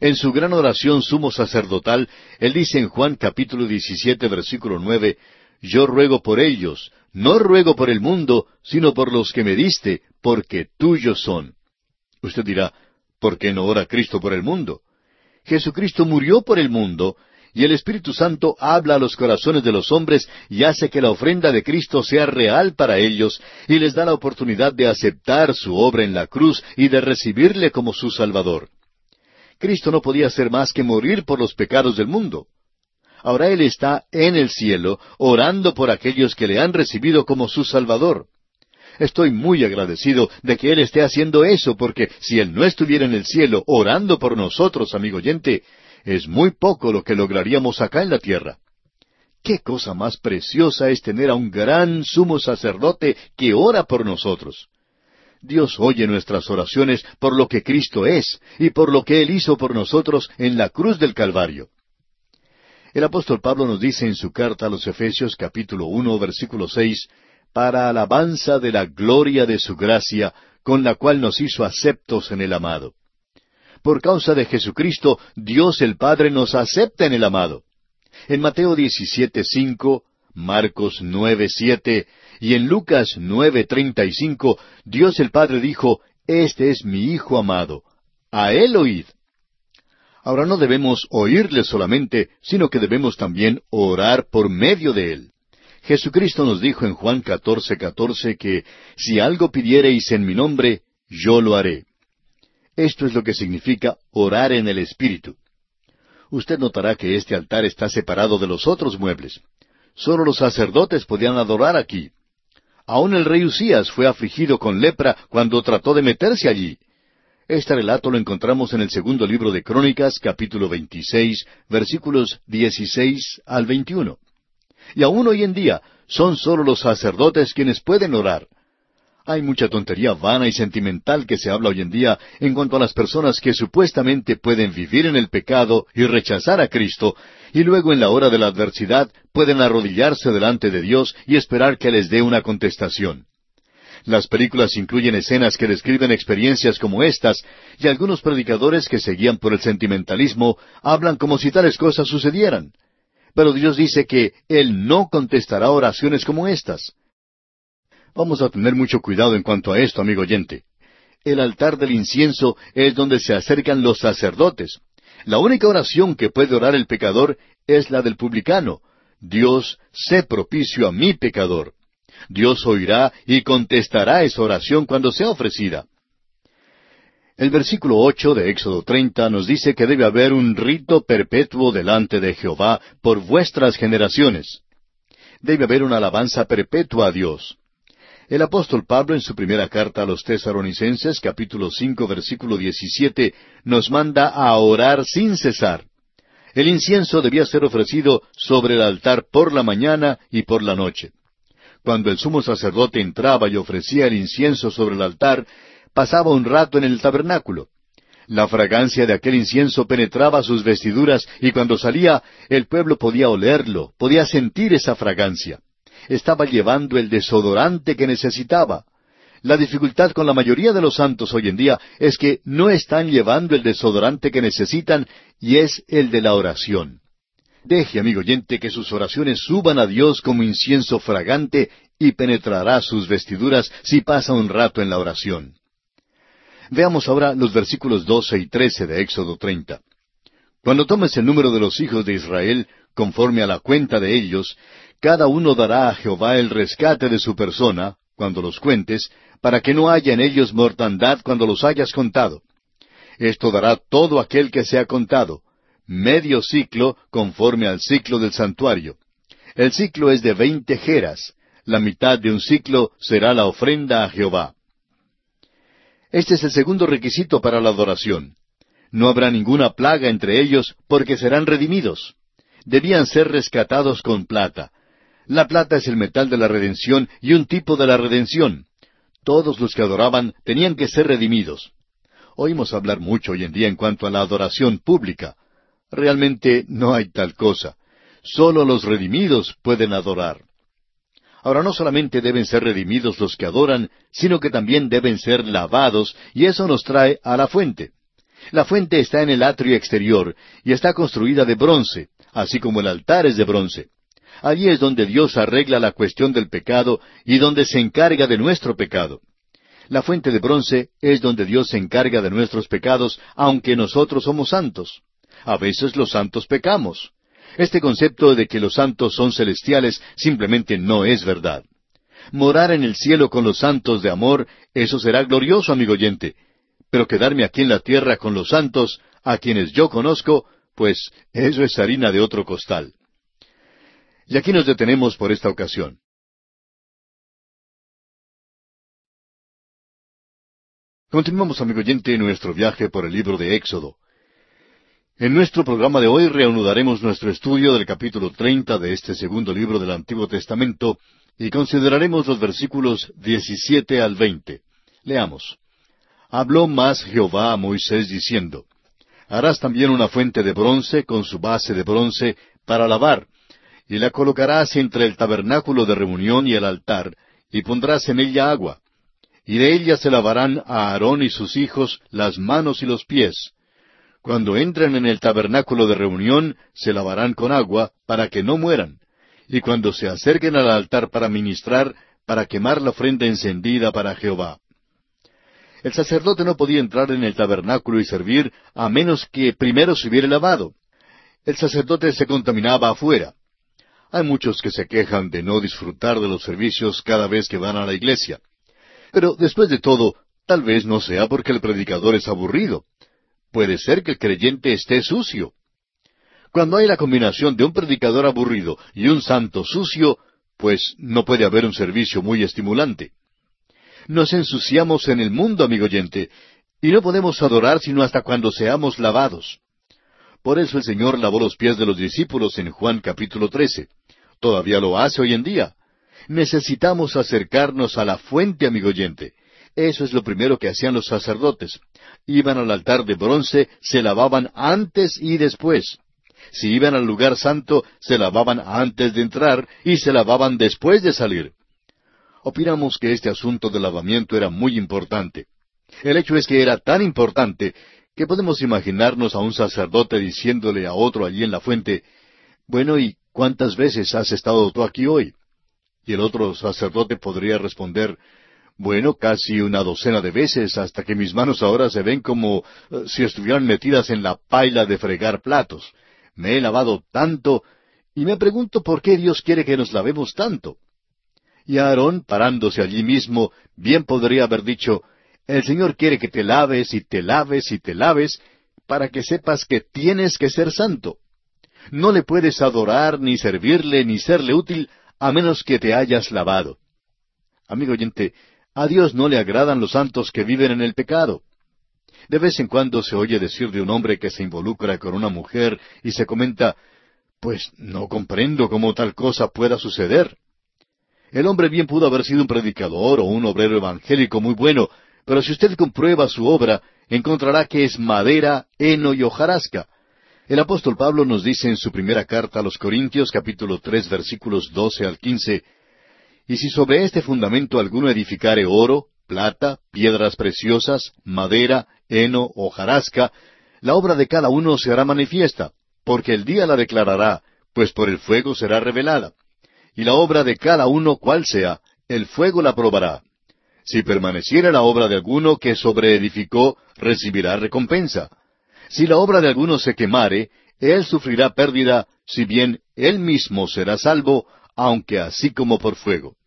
En su gran oración sumo sacerdotal, él dice en Juan capítulo 17 versículo 9, Yo ruego por ellos, no ruego por el mundo, sino por los que me diste, porque tuyos son. Usted dirá, ¿por qué no ora Cristo por el mundo? Jesucristo murió por el mundo, y el Espíritu Santo habla a los corazones de los hombres y hace que la ofrenda de Cristo sea real para ellos, y les da la oportunidad de aceptar su obra en la cruz y de recibirle como su Salvador. Cristo no podía hacer más que morir por los pecados del mundo. Ahora Él está en el cielo, orando por aquellos que le han recibido como su Salvador. Estoy muy agradecido de que Él esté haciendo eso, porque si Él no estuviera en el cielo orando por nosotros, amigo oyente, es muy poco lo que lograríamos acá en la tierra. ¿Qué cosa más preciosa es tener a un gran sumo sacerdote que ora por nosotros? Dios oye nuestras oraciones por lo que Cristo es y por lo que Él hizo por nosotros en la cruz del Calvario. El apóstol Pablo nos dice en su carta a los Efesios capítulo uno versículo seis, para alabanza de la gloria de su gracia, con la cual nos hizo aceptos en el amado. Por causa de Jesucristo, Dios el Padre nos acepta en el amado. En Mateo 17:5, Marcos 9:7 y en Lucas 9:35, Dios el Padre dijo, Este es mi Hijo amado, a Él oíd. Ahora no debemos oírle solamente, sino que debemos también orar por medio de Él. Jesucristo nos dijo en Juan 14:14 que si algo pidiereis en mi nombre, yo lo haré. Esto es lo que significa orar en el Espíritu. Usted notará que este altar está separado de los otros muebles. Solo los sacerdotes podían adorar aquí. Aún el rey Usías fue afligido con lepra cuando trató de meterse allí. Este relato lo encontramos en el segundo libro de Crónicas, capítulo 26, versículos 16 al 21. Y aún hoy en día son solo los sacerdotes quienes pueden orar. Hay mucha tontería vana y sentimental que se habla hoy en día en cuanto a las personas que supuestamente pueden vivir en el pecado y rechazar a Cristo, y luego en la hora de la adversidad pueden arrodillarse delante de Dios y esperar que les dé una contestación. Las películas incluyen escenas que describen experiencias como estas, y algunos predicadores que se guían por el sentimentalismo hablan como si tales cosas sucedieran. Pero Dios dice que Él no contestará oraciones como estas. Vamos a tener mucho cuidado en cuanto a esto, amigo oyente. El altar del incienso es donde se acercan los sacerdotes. La única oración que puede orar el pecador es la del publicano. Dios, sé propicio a mi pecador. Dios oirá y contestará esa oración cuando sea ofrecida. El versículo ocho de Éxodo treinta nos dice que debe haber un rito perpetuo delante de Jehová por vuestras generaciones. Debe haber una alabanza perpetua a Dios. El apóstol Pablo en su primera carta a los tesaronicenses, capítulo cinco, versículo diecisiete, nos manda a orar sin cesar. El incienso debía ser ofrecido sobre el altar por la mañana y por la noche. Cuando el sumo sacerdote entraba y ofrecía el incienso sobre el altar, pasaba un rato en el tabernáculo. La fragancia de aquel incienso penetraba sus vestiduras y cuando salía el pueblo podía olerlo, podía sentir esa fragancia estaba llevando el desodorante que necesitaba. La dificultad con la mayoría de los santos hoy en día es que no están llevando el desodorante que necesitan y es el de la oración. Deje, amigo oyente, que sus oraciones suban a Dios como incienso fragante y penetrará sus vestiduras si pasa un rato en la oración. Veamos ahora los versículos doce y trece de Éxodo treinta. Cuando tomes el número de los hijos de Israel, conforme a la cuenta de ellos, cada uno dará a Jehová el rescate de su persona, cuando los cuentes, para que no haya en ellos mortandad cuando los hayas contado. Esto dará todo aquel que sea contado, medio ciclo conforme al ciclo del santuario. El ciclo es de veinte jeras, la mitad de un ciclo será la ofrenda a Jehová. Este es el segundo requisito para la adoración. No habrá ninguna plaga entre ellos porque serán redimidos. Debían ser rescatados con plata, la plata es el metal de la redención y un tipo de la redención. Todos los que adoraban tenían que ser redimidos. Oímos hablar mucho hoy en día en cuanto a la adoración pública. Realmente no hay tal cosa. Solo los redimidos pueden adorar. Ahora no solamente deben ser redimidos los que adoran, sino que también deben ser lavados, y eso nos trae a la fuente. La fuente está en el atrio exterior y está construida de bronce, así como el altar es de bronce. Allí es donde Dios arregla la cuestión del pecado y donde se encarga de nuestro pecado. La fuente de bronce es donde Dios se encarga de nuestros pecados, aunque nosotros somos santos. A veces los santos pecamos. Este concepto de que los santos son celestiales simplemente no es verdad. Morar en el cielo con los santos de amor, eso será glorioso, amigo oyente. Pero quedarme aquí en la tierra con los santos, a quienes yo conozco, pues eso es harina de otro costal. Y aquí nos detenemos por esta ocasión. Continuamos, amigo oyente, nuestro viaje por el libro de Éxodo. En nuestro programa de hoy reanudaremos nuestro estudio del capítulo treinta de este segundo libro del Antiguo Testamento y consideraremos los versículos diecisiete al veinte. Leamos. Habló más Jehová a Moisés diciendo, Harás también una fuente de bronce con su base de bronce para lavar, y la colocarás entre el tabernáculo de reunión y el altar, y pondrás en ella agua. Y de ella se lavarán a Aarón y sus hijos las manos y los pies. Cuando entren en el tabernáculo de reunión, se lavarán con agua, para que no mueran. Y cuando se acerquen al altar para ministrar, para quemar la ofrenda encendida para Jehová. El sacerdote no podía entrar en el tabernáculo y servir a menos que primero se hubiera lavado. El sacerdote se contaminaba afuera. Hay muchos que se quejan de no disfrutar de los servicios cada vez que van a la iglesia. Pero después de todo, tal vez no sea porque el predicador es aburrido. Puede ser que el creyente esté sucio. Cuando hay la combinación de un predicador aburrido y un santo sucio, pues no puede haber un servicio muy estimulante. Nos ensuciamos en el mundo, amigo oyente, y no podemos adorar sino hasta cuando seamos lavados. Por eso el Señor lavó los pies de los discípulos en Juan capítulo 13. Todavía lo hace hoy en día. Necesitamos acercarnos a la fuente, amigo oyente. Eso es lo primero que hacían los sacerdotes. Iban al altar de bronce, se lavaban antes y después. Si iban al lugar santo, se lavaban antes de entrar y se lavaban después de salir. Opinamos que este asunto del lavamiento era muy importante. El hecho es que era tan importante que podemos imaginarnos a un sacerdote diciéndole a otro allí en la fuente, bueno, ¿y cuántas veces has estado tú aquí hoy? Y el otro sacerdote podría responder, bueno, casi una docena de veces, hasta que mis manos ahora se ven como eh, si estuvieran metidas en la paila de fregar platos. Me he lavado tanto, y me pregunto por qué Dios quiere que nos lavemos tanto. Y Aarón, parándose allí mismo, bien podría haber dicho, el Señor quiere que te laves y te laves y te laves para que sepas que tienes que ser santo. No le puedes adorar, ni servirle, ni serle útil, a menos que te hayas lavado. Amigo oyente, a Dios no le agradan los santos que viven en el pecado. De vez en cuando se oye decir de un hombre que se involucra con una mujer y se comenta, pues no comprendo cómo tal cosa pueda suceder. El hombre bien pudo haber sido un predicador o un obrero evangélico muy bueno, pero si usted comprueba su obra, encontrará que es madera, heno y hojarasca. El apóstol Pablo nos dice en su primera carta a los Corintios capítulo tres versículos doce al quince, Y si sobre este fundamento alguno edificare oro, plata, piedras preciosas, madera, heno, hojarasca, la obra de cada uno se hará manifiesta, porque el día la declarará, pues por el fuego será revelada. Y la obra de cada uno cual sea, el fuego la probará. Si permaneciera la obra de alguno que sobreedificó, recibirá recompensa. Si la obra de alguno se quemare, él sufrirá pérdida, si bien él mismo será salvo, aunque así como por fuego.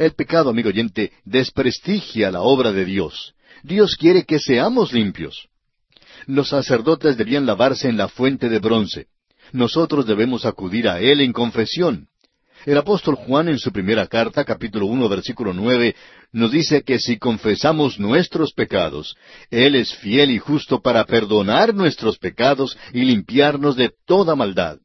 El pecado, amigo oyente, desprestigia la obra de Dios. Dios quiere que seamos limpios. Los sacerdotes debían lavarse en la fuente de bronce. Nosotros debemos acudir a Él en confesión. El apóstol Juan en su primera carta, capítulo uno, versículo nueve, nos dice que si confesamos nuestros pecados, Él es fiel y justo para perdonar nuestros pecados y limpiarnos de toda maldad.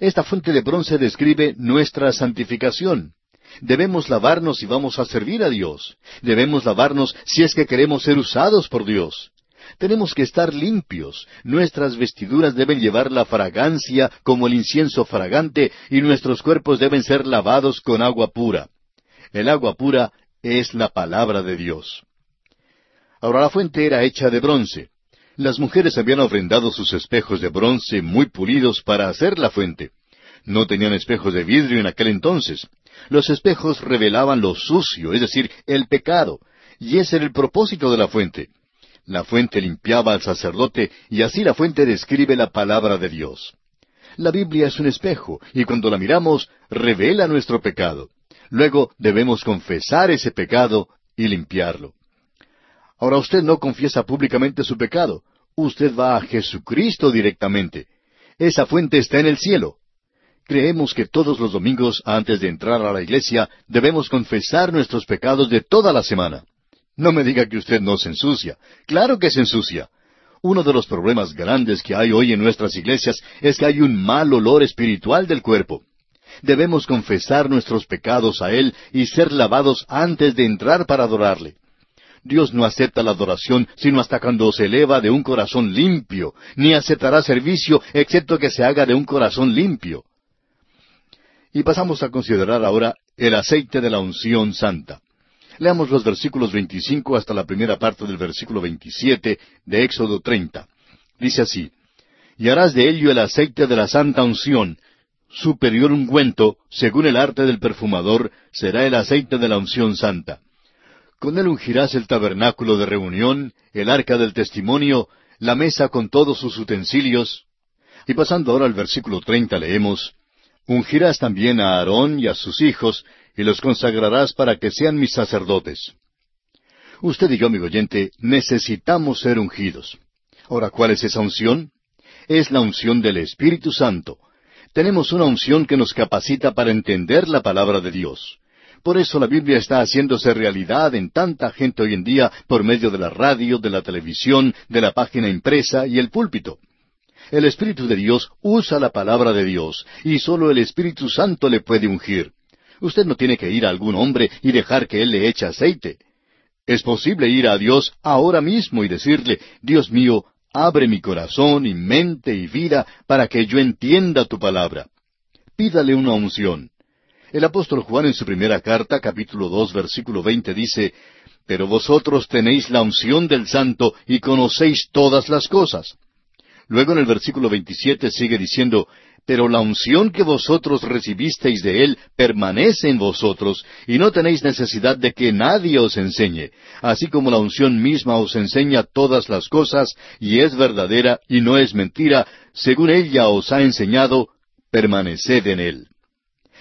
Esta fuente de bronce describe nuestra santificación. Debemos lavarnos si vamos a servir a Dios. Debemos lavarnos si es que queremos ser usados por Dios. Tenemos que estar limpios. Nuestras vestiduras deben llevar la fragancia como el incienso fragante y nuestros cuerpos deben ser lavados con agua pura. El agua pura es la palabra de Dios. Ahora la fuente era hecha de bronce. Las mujeres habían ofrendado sus espejos de bronce muy pulidos para hacer la fuente. No tenían espejos de vidrio en aquel entonces. Los espejos revelaban lo sucio, es decir, el pecado, y ese era el propósito de la fuente. La fuente limpiaba al sacerdote y así la fuente describe la palabra de Dios. La Biblia es un espejo y cuando la miramos revela nuestro pecado. Luego debemos confesar ese pecado y limpiarlo. Ahora usted no confiesa públicamente su pecado. Usted va a Jesucristo directamente. Esa fuente está en el cielo. Creemos que todos los domingos, antes de entrar a la iglesia, debemos confesar nuestros pecados de toda la semana. No me diga que usted no se ensucia. Claro que se ensucia. Uno de los problemas grandes que hay hoy en nuestras iglesias es que hay un mal olor espiritual del cuerpo. Debemos confesar nuestros pecados a Él y ser lavados antes de entrar para adorarle. Dios no acepta la adoración sino hasta cuando se eleva de un corazón limpio, ni aceptará servicio excepto que se haga de un corazón limpio. Y pasamos a considerar ahora el aceite de la unción santa. Leamos los versículos 25 hasta la primera parte del versículo 27 de Éxodo 30. Dice así, Y harás de ello el aceite de la santa unción, superior ungüento, según el arte del perfumador, será el aceite de la unción santa. Con él ungirás el tabernáculo de reunión, el arca del testimonio, la mesa con todos sus utensilios. Y pasando ahora al versículo treinta leemos, Ungirás también a Aarón y a sus hijos, y los consagrarás para que sean mis sacerdotes. Usted y yo, amigo oyente, necesitamos ser ungidos. Ahora, ¿cuál es esa unción? Es la unción del Espíritu Santo. Tenemos una unción que nos capacita para entender la palabra de Dios. Por eso la Biblia está haciéndose realidad en tanta gente hoy en día por medio de la radio, de la televisión, de la página impresa y el púlpito. El Espíritu de Dios usa la palabra de Dios y solo el Espíritu Santo le puede ungir. Usted no tiene que ir a algún hombre y dejar que él le eche aceite. Es posible ir a Dios ahora mismo y decirle, Dios mío, abre mi corazón y mente y vida para que yo entienda tu palabra. Pídale una unción. El apóstol Juan en su primera carta, capítulo dos, versículo veinte, dice, Pero vosotros tenéis la unción del Santo y conocéis todas las cosas. Luego en el versículo 27 sigue diciendo, Pero la unción que vosotros recibisteis de Él permanece en vosotros, y no tenéis necesidad de que nadie os enseñe, así como la unción misma os enseña todas las cosas, y es verdadera y no es mentira, según ella os ha enseñado, permaneced en Él.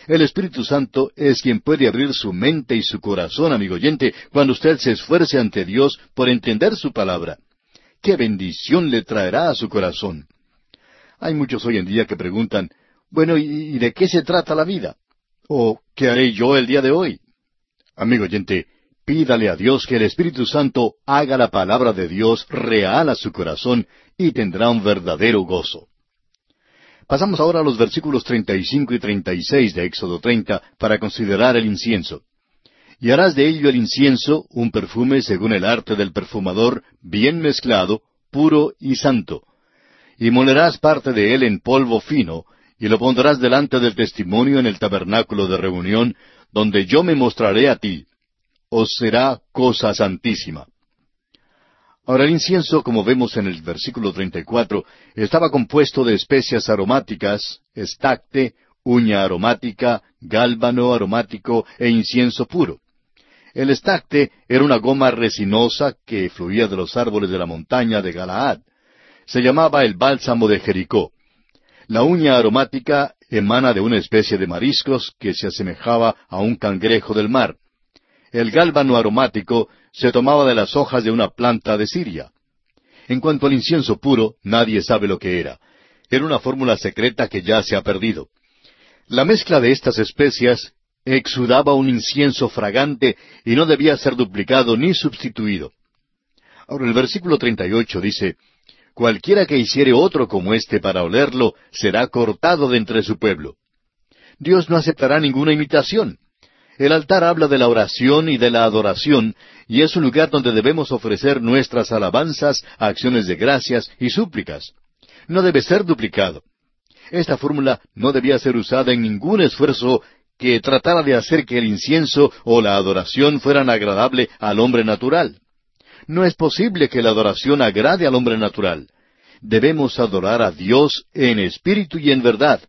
El Espíritu Santo es quien puede abrir su mente y su corazón, amigo oyente, cuando usted se esfuerce ante Dios por entender su palabra qué bendición le traerá a su corazón. Hay muchos hoy en día que preguntan, bueno, ¿y de qué se trata la vida? ¿O qué haré yo el día de hoy? Amigo oyente, pídale a Dios que el Espíritu Santo haga la palabra de Dios real a su corazón y tendrá un verdadero gozo. Pasamos ahora a los versículos 35 y 36 de Éxodo 30 para considerar el incienso. Y harás de ello el incienso, un perfume según el arte del perfumador, bien mezclado, puro y santo. Y molerás parte de él en polvo fino, y lo pondrás delante del testimonio en el tabernáculo de reunión, donde yo me mostraré a ti. Os será cosa santísima. Ahora el incienso, como vemos en el versículo 34, estaba compuesto de especias aromáticas, estacte, uña aromática, gálbano aromático e incienso puro. El estacte era una goma resinosa que fluía de los árboles de la montaña de Galaad. Se llamaba el bálsamo de Jericó. La uña aromática emana de una especie de mariscos que se asemejaba a un cangrejo del mar. El gálbano aromático se tomaba de las hojas de una planta de Siria. En cuanto al incienso puro, nadie sabe lo que era. Era una fórmula secreta que ya se ha perdido. La mezcla de estas especias exudaba un incienso fragante y no debía ser duplicado ni sustituido. Ahora el versículo 38 dice, Cualquiera que hiciere otro como éste para olerlo, será cortado de entre su pueblo. Dios no aceptará ninguna imitación. El altar habla de la oración y de la adoración, y es un lugar donde debemos ofrecer nuestras alabanzas, acciones de gracias y súplicas. No debe ser duplicado. Esta fórmula no debía ser usada en ningún esfuerzo que tratara de hacer que el incienso o la adoración fueran agradable al hombre natural. No es posible que la adoración agrade al hombre natural. Debemos adorar a Dios en espíritu y en verdad.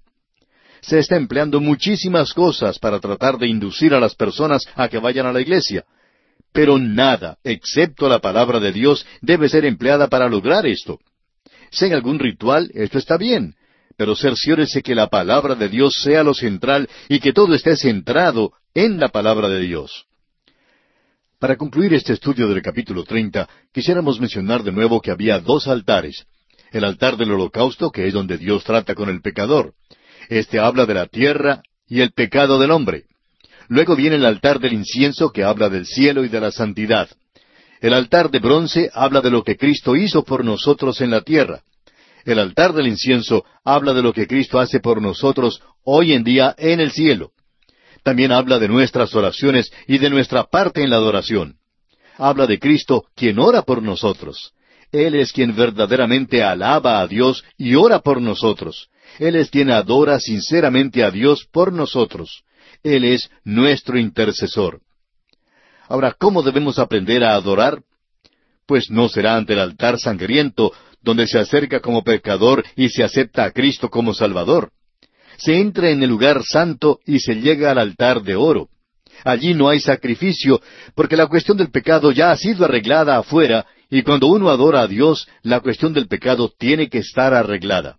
Se está empleando muchísimas cosas para tratar de inducir a las personas a que vayan a la iglesia. Pero nada, excepto la palabra de Dios, debe ser empleada para lograr esto. Si hay algún ritual, esto está bien, pero cerciórese que la palabra de Dios sea lo central y que todo esté centrado en la palabra de Dios. Para concluir este estudio del capítulo 30, quisiéramos mencionar de nuevo que había dos altares. El altar del holocausto, que es donde Dios trata con el pecador. Este habla de la tierra y el pecado del hombre. Luego viene el altar del incienso, que habla del cielo y de la santidad. El altar de bronce habla de lo que Cristo hizo por nosotros en la tierra. El altar del incienso habla de lo que Cristo hace por nosotros hoy en día en el cielo. También habla de nuestras oraciones y de nuestra parte en la adoración. Habla de Cristo quien ora por nosotros. Él es quien verdaderamente alaba a Dios y ora por nosotros. Él es quien adora sinceramente a Dios por nosotros. Él es nuestro intercesor. Ahora, ¿cómo debemos aprender a adorar? Pues no será ante el altar sangriento, donde se acerca como pecador y se acepta a Cristo como Salvador. Se entra en el lugar santo y se llega al altar de oro. Allí no hay sacrificio, porque la cuestión del pecado ya ha sido arreglada afuera, y cuando uno adora a Dios, la cuestión del pecado tiene que estar arreglada.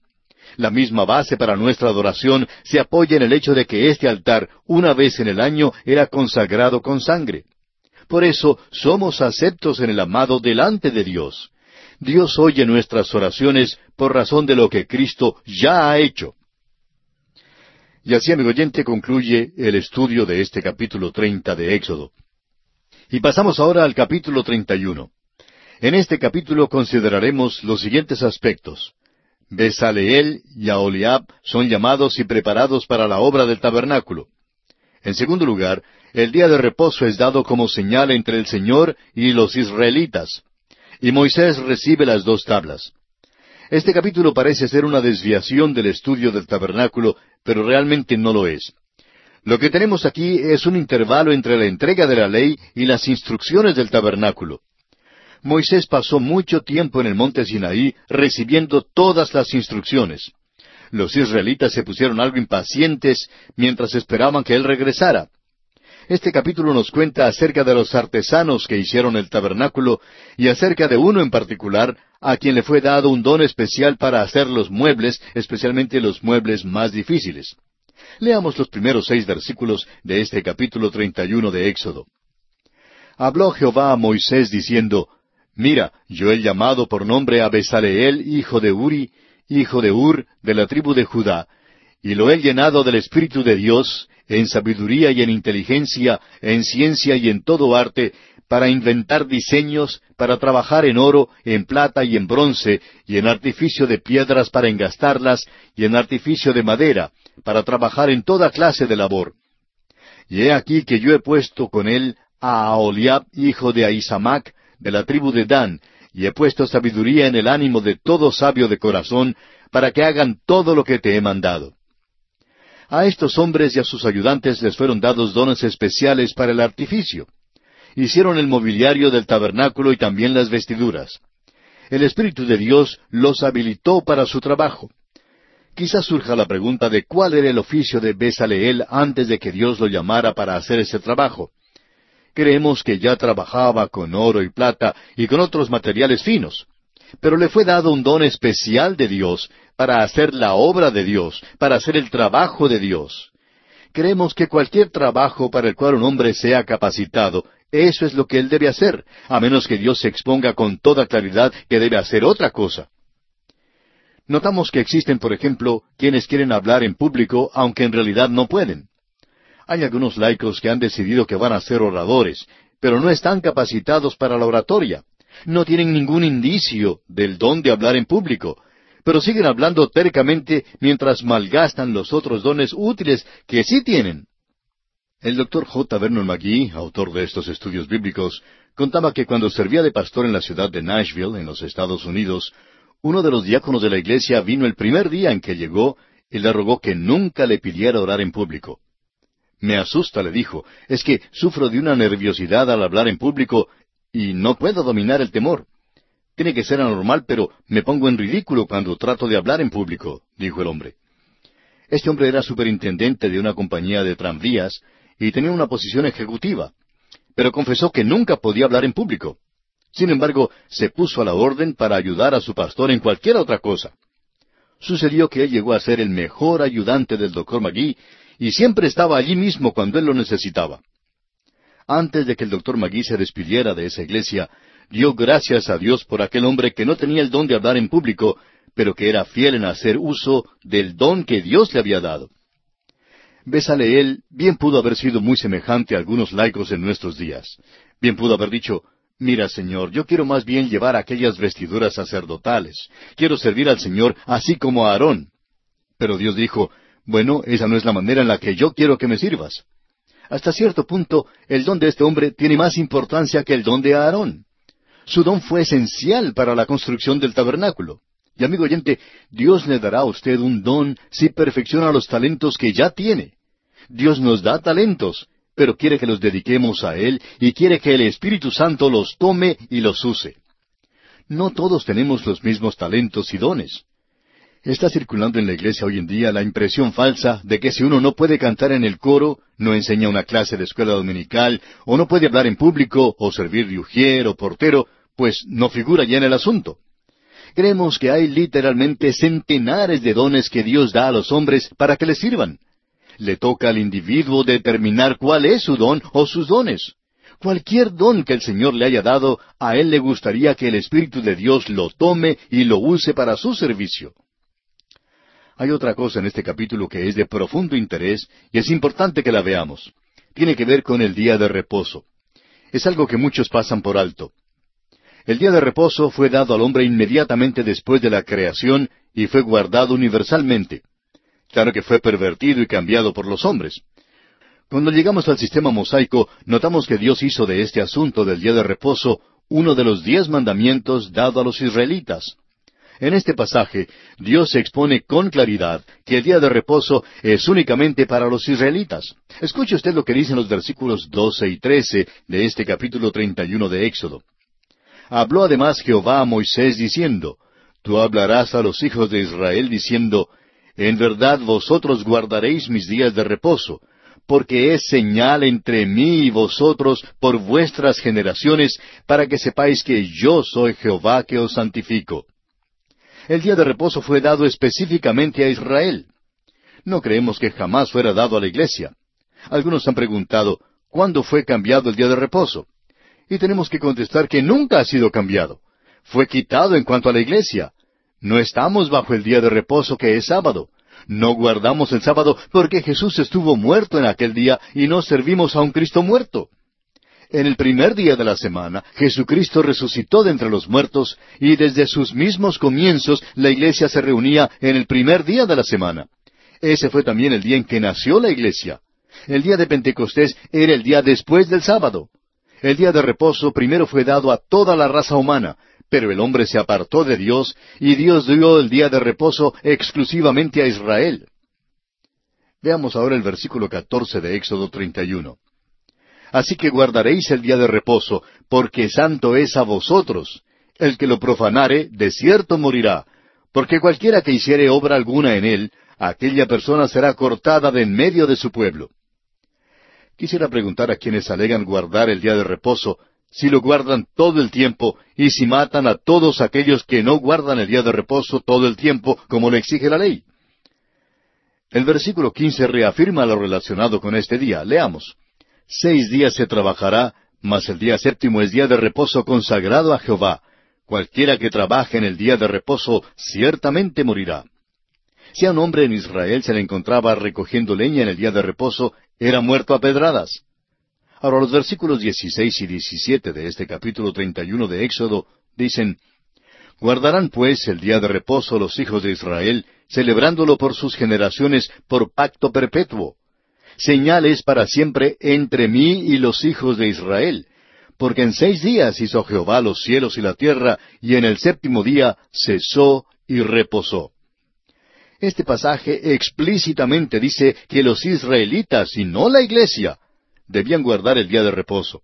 La misma base para nuestra adoración se apoya en el hecho de que este altar, una vez en el año, era consagrado con sangre. Por eso somos aceptos en el amado delante de Dios. Dios oye nuestras oraciones por razón de lo que Cristo ya ha hecho. Y así, amigo oyente, concluye el estudio de este capítulo treinta de Éxodo. Y pasamos ahora al capítulo treinta y uno. En este capítulo consideraremos los siguientes aspectos. Besaleel y Aholiab son llamados y preparados para la obra del tabernáculo. En segundo lugar, el día de reposo es dado como señal entre el Señor y los israelitas. Y Moisés recibe las dos tablas. Este capítulo parece ser una desviación del estudio del tabernáculo, pero realmente no lo es. Lo que tenemos aquí es un intervalo entre la entrega de la ley y las instrucciones del tabernáculo. Moisés pasó mucho tiempo en el monte Sinaí recibiendo todas las instrucciones. Los israelitas se pusieron algo impacientes mientras esperaban que él regresara. Este capítulo nos cuenta acerca de los artesanos que hicieron el tabernáculo y acerca de uno en particular a quien le fue dado un don especial para hacer los muebles, especialmente los muebles más difíciles. Leamos los primeros seis versículos de este capítulo treinta y uno de Éxodo. Habló Jehová a Moisés diciendo, Mira, yo he llamado por nombre a Besaleel, hijo de Uri, hijo de Ur, de la tribu de Judá, y lo he llenado del Espíritu de Dios, en sabiduría y en inteligencia, en ciencia y en todo arte, para inventar diseños, para trabajar en oro, en plata y en bronce, y en artificio de piedras para engastarlas, y en artificio de madera, para trabajar en toda clase de labor. Y he aquí que yo he puesto con él a Aholiab, hijo de Ahisamac, de la tribu de Dan, y he puesto sabiduría en el ánimo de todo sabio de corazón, para que hagan todo lo que te he mandado. A estos hombres y a sus ayudantes les fueron dados dones especiales para el artificio. Hicieron el mobiliario del tabernáculo y también las vestiduras. El Espíritu de Dios los habilitó para su trabajo. Quizás surja la pregunta de cuál era el oficio de Besaleel antes de que Dios lo llamara para hacer ese trabajo. Creemos que ya trabajaba con oro y plata y con otros materiales finos. Pero le fue dado un don especial de Dios para hacer la obra de Dios, para hacer el trabajo de Dios. Creemos que cualquier trabajo para el cual un hombre sea capacitado, eso es lo que él debe hacer, a menos que Dios se exponga con toda claridad que debe hacer otra cosa. Notamos que existen, por ejemplo, quienes quieren hablar en público aunque en realidad no pueden. Hay algunos laicos que han decidido que van a ser oradores, pero no están capacitados para la oratoria. No tienen ningún indicio del don de hablar en público, pero siguen hablando tercamente mientras malgastan los otros dones útiles que sí tienen. El doctor J. Vernon McGee, autor de estos estudios bíblicos, contaba que cuando servía de pastor en la ciudad de Nashville, en los Estados Unidos, uno de los diáconos de la iglesia vino el primer día en que llegó y le rogó que nunca le pidiera orar en público. Me asusta, le dijo, es que sufro de una nerviosidad al hablar en público y no puedo dominar el temor. Tiene que ser anormal, pero me pongo en ridículo cuando trato de hablar en público, dijo el hombre. Este hombre era superintendente de una compañía de tranvías y tenía una posición ejecutiva, pero confesó que nunca podía hablar en público. Sin embargo, se puso a la orden para ayudar a su pastor en cualquier otra cosa. Sucedió que él llegó a ser el mejor ayudante del doctor Magui y siempre estaba allí mismo cuando él lo necesitaba. Antes de que el doctor Magui se despidiera de esa iglesia, dio gracias a Dios por aquel hombre que no tenía el don de hablar en público, pero que era fiel en hacer uso del don que Dios le había dado. Besaleel bien pudo haber sido muy semejante a algunos laicos en nuestros días. Bien pudo haber dicho, Mira, Señor, yo quiero más bien llevar aquellas vestiduras sacerdotales. Quiero servir al Señor así como a Aarón. Pero Dios dijo, bueno, esa no es la manera en la que yo quiero que me sirvas. Hasta cierto punto, el don de este hombre tiene más importancia que el don de Aarón. Su don fue esencial para la construcción del tabernáculo. Y amigo oyente, Dios le dará a usted un don si perfecciona los talentos que ya tiene. Dios nos da talentos, pero quiere que los dediquemos a Él y quiere que el Espíritu Santo los tome y los use. No todos tenemos los mismos talentos y dones. Está circulando en la iglesia hoy en día la impresión falsa de que si uno no puede cantar en el coro, no enseña una clase de escuela dominical, o no puede hablar en público, o servir de o portero, pues no figura ya en el asunto. Creemos que hay literalmente centenares de dones que Dios da a los hombres para que les sirvan. Le toca al individuo determinar cuál es su don o sus dones. Cualquier don que el Señor le haya dado, a Él le gustaría que el Espíritu de Dios lo tome y lo use para su servicio. Hay otra cosa en este capítulo que es de profundo interés y es importante que la veamos. Tiene que ver con el día de reposo. Es algo que muchos pasan por alto. El día de reposo fue dado al hombre inmediatamente después de la creación y fue guardado universalmente. Claro que fue pervertido y cambiado por los hombres. Cuando llegamos al sistema mosaico, notamos que Dios hizo de este asunto del día de reposo uno de los diez mandamientos dado a los israelitas. En este pasaje, Dios expone con claridad que el día de reposo es únicamente para los israelitas. Escuche usted lo que dicen los versículos doce y trece de este capítulo treinta y uno de Éxodo. Habló además Jehová a Moisés diciendo, Tú hablarás a los hijos de Israel diciendo, En verdad vosotros guardaréis mis días de reposo, porque es señal entre mí y vosotros por vuestras generaciones, para que sepáis que yo soy Jehová que os santifico. El día de reposo fue dado específicamente a Israel. No creemos que jamás fuera dado a la iglesia. Algunos han preguntado, ¿cuándo fue cambiado el día de reposo? Y tenemos que contestar que nunca ha sido cambiado. Fue quitado en cuanto a la iglesia. No estamos bajo el día de reposo que es sábado. No guardamos el sábado porque Jesús estuvo muerto en aquel día y no servimos a un Cristo muerto. En el primer día de la semana, Jesucristo resucitó de entre los muertos y desde sus mismos comienzos la iglesia se reunía en el primer día de la semana. Ese fue también el día en que nació la iglesia. El día de Pentecostés era el día después del sábado. El día de reposo primero fue dado a toda la raza humana, pero el hombre se apartó de Dios y Dios dio el día de reposo exclusivamente a Israel. Veamos ahora el versículo catorce de Éxodo 31. Así que guardaréis el día de reposo, porque santo es a vosotros. El que lo profanare, de cierto morirá, porque cualquiera que hiciere obra alguna en él, aquella persona será cortada de en medio de su pueblo. Quisiera preguntar a quienes alegan guardar el día de reposo, si lo guardan todo el tiempo y si matan a todos aquellos que no guardan el día de reposo todo el tiempo como le exige la ley. El versículo quince reafirma lo relacionado con este día. Leamos. Seis días se trabajará, mas el día séptimo es día de reposo consagrado a Jehová. Cualquiera que trabaje en el día de reposo ciertamente morirá. Si a un hombre en Israel se le encontraba recogiendo leña en el día de reposo, era muerto a pedradas. Ahora los versículos 16 y 17 de este capítulo 31 de Éxodo dicen, Guardarán pues el día de reposo los hijos de Israel, celebrándolo por sus generaciones por pacto perpetuo señales para siempre entre mí y los hijos de Israel. Porque en seis días hizo Jehová los cielos y la tierra, y en el séptimo día cesó y reposó. Este pasaje explícitamente dice que los israelitas, y no la iglesia, debían guardar el día de reposo.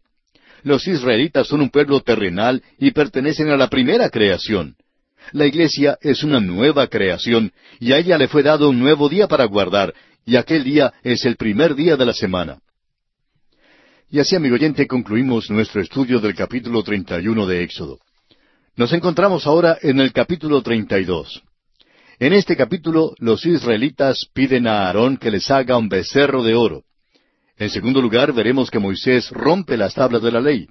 Los israelitas son un pueblo terrenal y pertenecen a la primera creación. La iglesia es una nueva creación y a ella le fue dado un nuevo día para guardar, y aquel día es el primer día de la semana. Y así, amigo oyente, concluimos nuestro estudio del capítulo 31 de Éxodo. Nos encontramos ahora en el capítulo 32. En este capítulo los israelitas piden a Aarón que les haga un becerro de oro. En segundo lugar, veremos que Moisés rompe las tablas de la ley.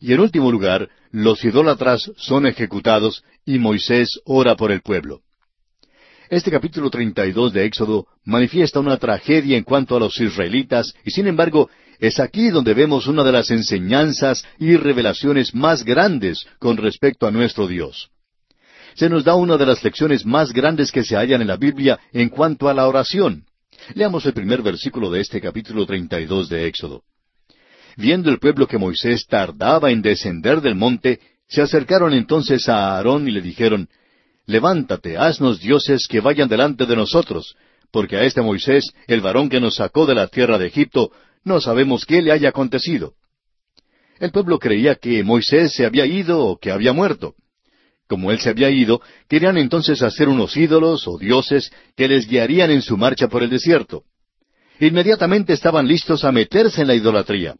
Y en último lugar, los idólatras son ejecutados y Moisés ora por el pueblo. Este capítulo 32 de Éxodo manifiesta una tragedia en cuanto a los israelitas y sin embargo es aquí donde vemos una de las enseñanzas y revelaciones más grandes con respecto a nuestro Dios. Se nos da una de las lecciones más grandes que se hallan en la Biblia en cuanto a la oración. Leamos el primer versículo de este capítulo 32 de Éxodo. Viendo el pueblo que Moisés tardaba en descender del monte, se acercaron entonces a Aarón y le dijeron, Levántate, haznos dioses que vayan delante de nosotros, porque a este Moisés, el varón que nos sacó de la tierra de Egipto, no sabemos qué le haya acontecido. El pueblo creía que Moisés se había ido o que había muerto. Como él se había ido, querían entonces hacer unos ídolos o dioses que les guiarían en su marcha por el desierto. Inmediatamente estaban listos a meterse en la idolatría.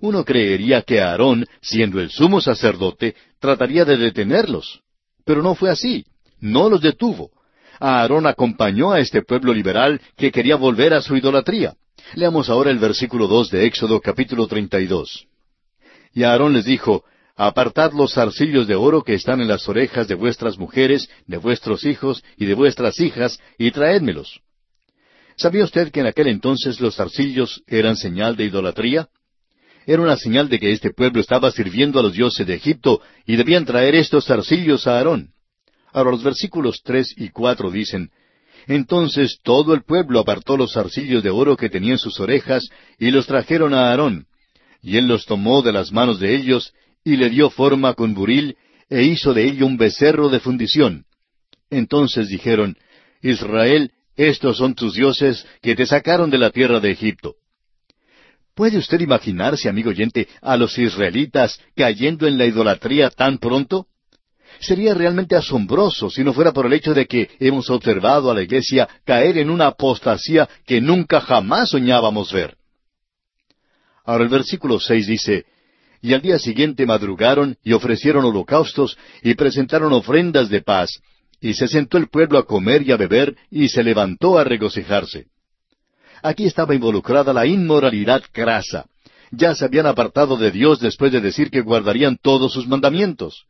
Uno creería que Aarón, siendo el sumo sacerdote, trataría de detenerlos. Pero no fue así. No los detuvo. Aarón acompañó a este pueblo liberal que quería volver a su idolatría. Leamos ahora el versículo dos de Éxodo capítulo treinta y dos. Y Aarón les dijo, Apartad los zarcillos de oro que están en las orejas de vuestras mujeres, de vuestros hijos y de vuestras hijas, y traédmelos. ¿Sabía usted que en aquel entonces los zarcillos eran señal de idolatría? Era una señal de que este pueblo estaba sirviendo a los dioses de Egipto y debían traer estos zarcillos a Aarón. Ahora los versículos tres y cuatro dicen, Entonces todo el pueblo apartó los zarcillos de oro que tenía en sus orejas y los trajeron a Aarón. Y él los tomó de las manos de ellos y le dio forma con buril, e hizo de ello un becerro de fundición. Entonces dijeron, Israel, estos son tus dioses que te sacaron de la tierra de Egipto. ¿Puede usted imaginarse, amigo oyente, a los israelitas cayendo en la idolatría tan pronto? Sería realmente asombroso si no fuera por el hecho de que hemos observado a la iglesia caer en una apostasía que nunca jamás soñábamos ver. Ahora el versículo seis dice, y al día siguiente madrugaron y ofrecieron holocaustos y presentaron ofrendas de paz, y se sentó el pueblo a comer y a beber, y se levantó a regocijarse. Aquí estaba involucrada la inmoralidad grasa. Ya se habían apartado de Dios después de decir que guardarían todos sus mandamientos.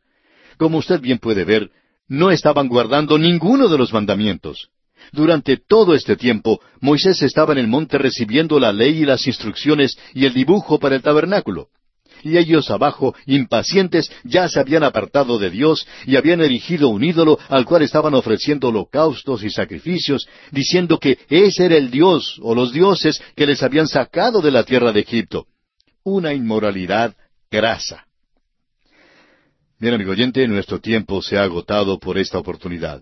Como usted bien puede ver, no estaban guardando ninguno de los mandamientos. Durante todo este tiempo, Moisés estaba en el monte recibiendo la ley y las instrucciones y el dibujo para el tabernáculo y ellos abajo, impacientes, ya se habían apartado de Dios y habían erigido un ídolo al cual estaban ofreciendo holocaustos y sacrificios, diciendo que ese era el Dios o los dioses que les habían sacado de la tierra de Egipto. Una inmoralidad grasa. Bien, amigo oyente, nuestro tiempo se ha agotado por esta oportunidad.